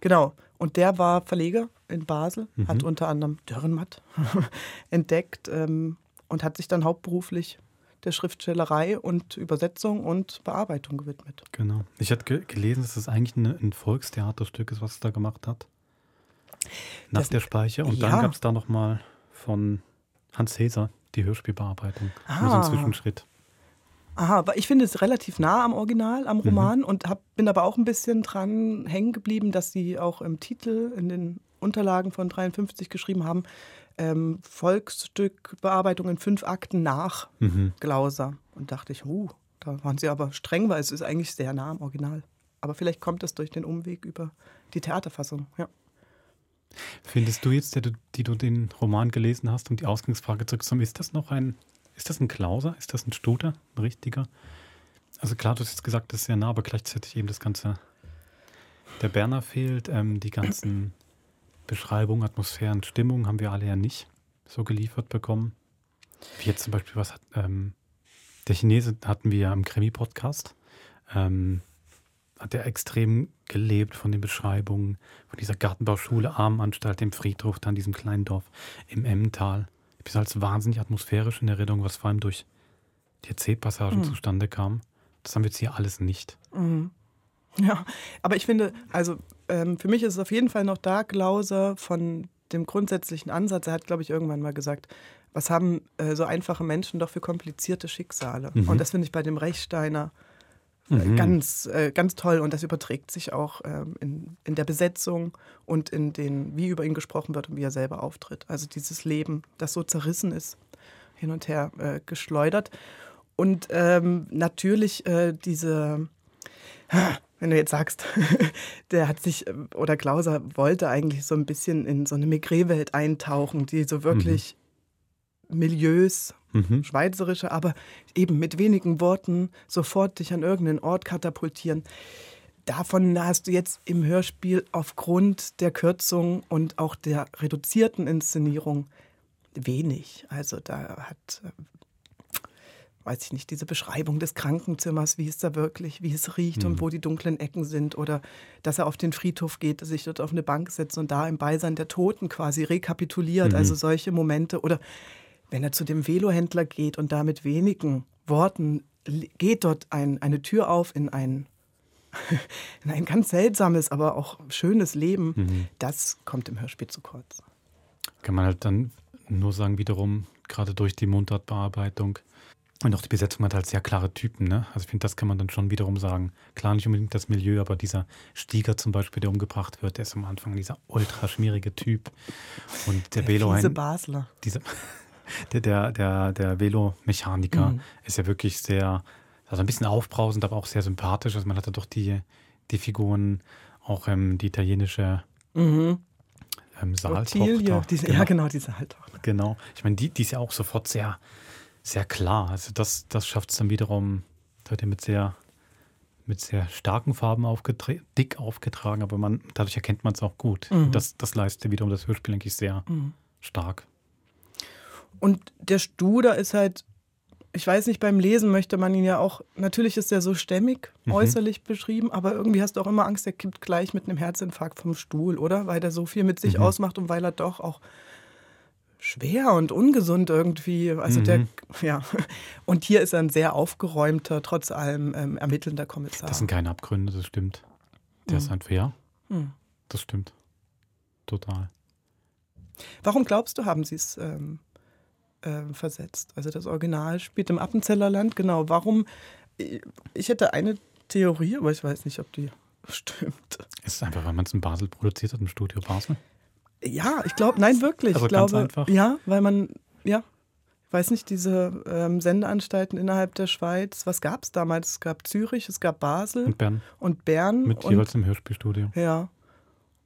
Genau. Und der war Verleger in Basel, Mhm. hat unter anderem Dürrenmatt entdeckt ähm, und hat sich dann hauptberuflich der Schriftstellerei und Übersetzung und Bearbeitung gewidmet. Genau. Ich hatte ge gelesen, dass es eigentlich eine, ein Volkstheaterstück ist, was es da gemacht hat. Nach Das- der Speiche. Und ja. dann gab es da nochmal von Hans Heser die Hörspielbearbeitung. Nur so Ah. ein Zwischenschritt. Aha, aber ich finde es relativ nah am Original, am Roman und hab, bin aber auch ein bisschen dran hängen geblieben, dass sie auch im Titel, in den Unterlagen von 53 geschrieben haben, ähm, Volksstück Bearbeitung in fünf Akten nach Mhm. Glauser. Und dachte ich, uh, da waren sie aber streng, weil es ist eigentlich sehr nah am Original. Aber vielleicht kommt das durch den Umweg über die Theaterfassung. Ja. Findest du jetzt, der die du den Roman gelesen hast, um die Ausgangsfrage zurückzukommen, ist das noch ein, ist das ein Klauser? Ist das ein Studer? Ein richtiger? Also klar, du hast jetzt gesagt, das ist sehr nah, aber gleichzeitig eben das Ganze, der Berner fehlt, ähm, die ganzen Beschreibungen, Atmosphären, Stimmung haben wir alle ja nicht so geliefert bekommen. Wie jetzt zum Beispiel, was hat, ähm, der Chinese hatten wir ja im Krimi-Podcast, ähm, hat er extrem gelebt von den Beschreibungen, von dieser Gartenbauschule, Armenanstalt, dem Friedhof, dann diesem kleinen Dorf im Emmental. Ich bin als wahnsinnig atmosphärisch in Erinnerung, was vor allem durch die Erzählpassagen Mhm. zustande kam. Das haben wir jetzt hier alles nicht. Mhm. Ja, aber ich finde, also ähm, für mich ist es auf jeden Fall noch da, Glauser, von dem grundsätzlichen Ansatz. Er hat, glaube ich, irgendwann mal gesagt, was haben äh, so einfache Menschen doch für komplizierte Schicksale? Mhm. Und das finde ich bei dem Rechsteiner äh, Mhm. ganz, äh, ganz toll. Und das überträgt sich auch ähm, in, in der Besetzung und in den, wie über ihn gesprochen wird und wie er selber auftritt. Also dieses Leben, das so zerrissen ist, hin und her äh, geschleudert. Und ähm, natürlich äh, diese, wenn du jetzt sagst, der hat sich, äh, oder Klauser wollte eigentlich so ein bisschen in so eine Migré-Welt eintauchen, die so wirklich mhm. Milieus, mhm. schweizerische, aber eben mit wenigen Worten sofort dich an irgendeinen Ort katapultieren. Davon hast du jetzt im Hörspiel aufgrund der Kürzung und auch der reduzierten Inszenierung wenig. Also da hat äh, weiß ich nicht, diese Beschreibung des Krankenzimmers, wie es da wirklich, wie es riecht mhm. und wo die dunklen Ecken sind oder dass er auf den Friedhof geht, sich dort auf eine Bank setzt und da im Beisein der Toten quasi rekapituliert, mhm. also solche Momente oder wenn er zu dem Velohändler geht und da mit wenigen Worten geht dort ein, eine Tür auf in ein, in ein ganz seltsames, aber auch schönes Leben, mhm. das kommt im Hörspiel zu kurz. Kann man halt dann nur sagen, wiederum, gerade durch die Mundartbearbeitung, und auch die Besetzung hat halt sehr klare Typen, ne? Also ich finde, das kann man dann schon wiederum sagen. Klar, nicht unbedingt das Milieu, aber dieser Stieger zum Beispiel, der umgebracht wird, der ist am Anfang dieser ultra schmierige Typ. Und der, der Velo. Diese Basler. Dieser, der, der, der, der Velomechaniker mhm. ist ja wirklich sehr, also ein bisschen aufbrausend, aber auch sehr sympathisch. Also man hat da doch die, die Figuren, auch ähm, die italienische mhm. ähm, Saaltochter. Diese, genau. Ja, genau, die Saaltochter. Genau. Ich meine, die, die ist ja auch sofort sehr sehr klar. Also das, das schafft es dann wiederum, da wird ja mit sehr, mit sehr starken Farben dick aufgetragen, aber man, dadurch erkennt man es auch gut. Mhm. Das, das leistet wiederum das Hörspiel eigentlich sehr mhm. stark. Und der Studer ist halt, ich weiß nicht, beim Lesen möchte man ihn ja auch, natürlich ist er so stämmig mhm. äußerlich beschrieben, aber irgendwie hast du auch immer Angst, er kippt gleich mit einem Herzinfarkt vom Stuhl, oder? Weil er so viel mit sich mhm. ausmacht und weil er doch auch schwer und ungesund irgendwie. Also mhm. der, ja. Und hier ist er ein sehr aufgeräumter, trotz allem ähm, ermittelnder Kommissar. Das sind keine Abgründe, das stimmt. Der mhm. ist halt fair. Mhm. Das stimmt. Total. Warum glaubst du, haben sie es ähm, äh, versetzt? Also das Original spielt im Appenzellerland, genau. Warum? Ich hätte eine Theorie, aber ich weiß nicht, ob die stimmt. Ist es einfach, weil man es in Basel produziert hat, im Studio Basel? Ja, ich glaube, nein, wirklich. Also ich glaube, einfach. ja, weil man, ja, ich weiß nicht, diese ähm, Sendeanstalten innerhalb der Schweiz, was gab es damals? Es gab Zürich, es gab Basel und Bern. Und Bern. Mit und, jeweils im Hörspielstudio. Ja.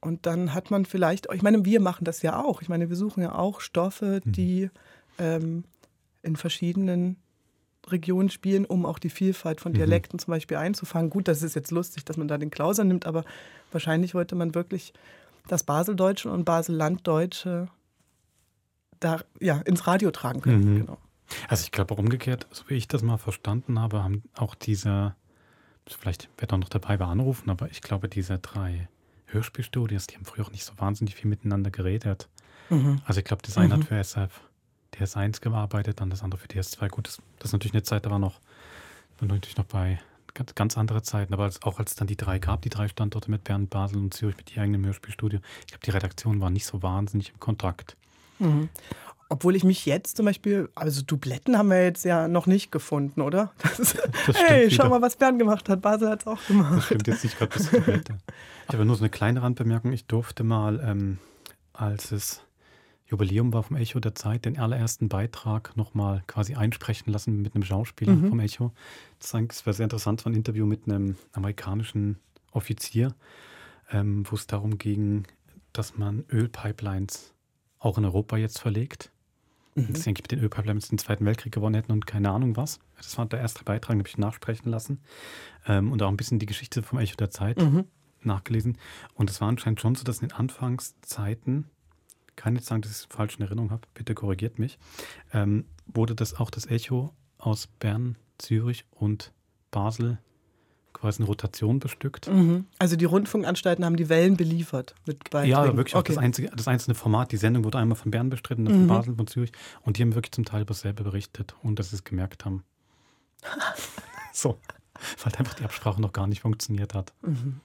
Und dann hat man vielleicht, ich meine, wir machen das ja auch. Ich meine, wir suchen ja auch Stoffe, mhm. die ähm, in verschiedenen Regionen spielen, um auch die Vielfalt von mhm. Dialekten mhm. zum Beispiel einzufangen. Gut, das ist jetzt lustig, dass man da den Klauser nimmt, aber wahrscheinlich wollte man wirklich das Baseldeutsche und Basellanddeutsche da ja, ins Radio tragen können. Mhm. Genau. Also ich glaube umgekehrt, so wie ich das mal verstanden habe, haben auch diese, vielleicht wird auch noch dabei war anrufen, aber ich glaube, diese drei Hörspielstudios, die haben früher auch nicht so wahnsinnig viel miteinander geredet. Mhm. Also ich glaube, das eine mhm. hat für SF DS1 gearbeitet, dann das andere für DS2. Gut, das, das ist natürlich eine Zeit, da war noch, war natürlich noch bei ganz, ganz andere Zeiten, aber als, auch als es dann die drei gab, die drei Standorte mit Bern, Basel und Zürich mit ihr eigenem Hörspielstudio, ich glaube, die Redaktion war nicht so wahnsinnig im Kontakt. Mhm. Obwohl ich mich jetzt zum Beispiel, also Dubletten haben wir jetzt ja noch nicht gefunden, oder? Das, das hey, schau mal, was Bern gemacht hat. Basel hat es auch gemacht. Das stimmt jetzt nicht gerade bis Dublette. Ich habe nur so eine kleine Randbemerkung. Ich durfte mal, ähm, als es Jubiläum war vom Echo der Zeit, den allerersten Beitrag nochmal quasi einsprechen lassen mit einem Schauspieler mhm. vom Echo. Das war sehr interessant, war ein Interview mit einem amerikanischen Offizier, ähm, wo es darum ging, dass man Ölpipelines auch in Europa jetzt verlegt. Mhm. Das denke ich mit den Ölpipelines den Zweiten Weltkrieg gewonnen hätten und keine Ahnung was. Das war der erste Beitrag, den habe ich nachsprechen lassen. Ähm, und auch ein bisschen die Geschichte vom Echo der Zeit mhm. nachgelesen. Und es war anscheinend schon so, dass in den Anfangszeiten kann jetzt sagen, dass ich es falsch in Erinnerung habe, bitte korrigiert mich, ähm, wurde das auch das Echo aus Bern, Zürich und Basel quasi eine Rotation bestückt. Mhm. Also die Rundfunkanstalten haben die Wellen beliefert mit Beiträgen. Ja, wirklich okay. auch das, einzige, das einzelne Format. Die Sendung wurde einmal von Bern bestritten, dann von mhm. Basel, von Zürich. Und die haben wirklich zum Teil über dasselbe berichtet, ohne dass sie es gemerkt haben. so, weil einfach die Absprache noch gar nicht funktioniert hat. Mhm.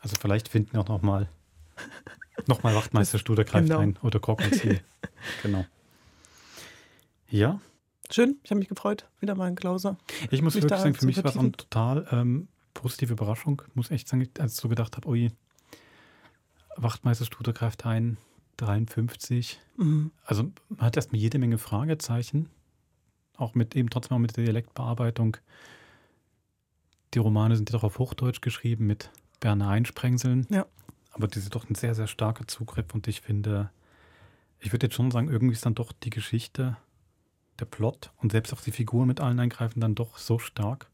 Also vielleicht finden wir auch noch mal Nochmal Wachtmeisterstuder greift genau. ein oder Korkenzieher. genau. Ja. Schön, ich habe mich gefreut. Wieder mal ein Klauser. Ich muss wirklich sagen, für mich war es eine total ähm, positive Überraschung. Ich muss echt sagen, als ich so gedacht habe, ui, Wachtmeisterstuder greift ein, 53. Mhm. Also man hat erstmal jede Menge Fragezeichen. Auch mit eben trotzdem auch mit der Dialektbearbeitung. die Romane sind ja doch auf Hochdeutsch geschrieben mit Berner Einsprengseln. Ja. Aber das ist doch ein sehr, sehr starker Zugriff und ich finde, ich würde jetzt schon sagen, irgendwie ist dann doch die Geschichte, der Plot und selbst auch die Figuren mit allen eingreifen dann doch so stark,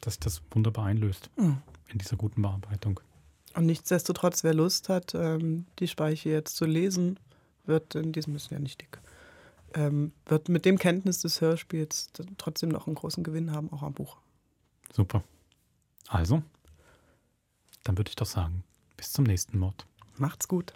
dass das wunderbar einlöst Mhm. in dieser guten Bearbeitung. Und nichtsdestotrotz, wer Lust hat, ähm, die Speiche jetzt zu lesen, wird in diesem ist ja nicht dick, ähm, wird mit dem Kenntnis des Hörspiels trotzdem noch einen großen Gewinn haben, auch am Buch. Super. Also, dann würde ich doch sagen, bis zum nächsten Mord. Macht's gut.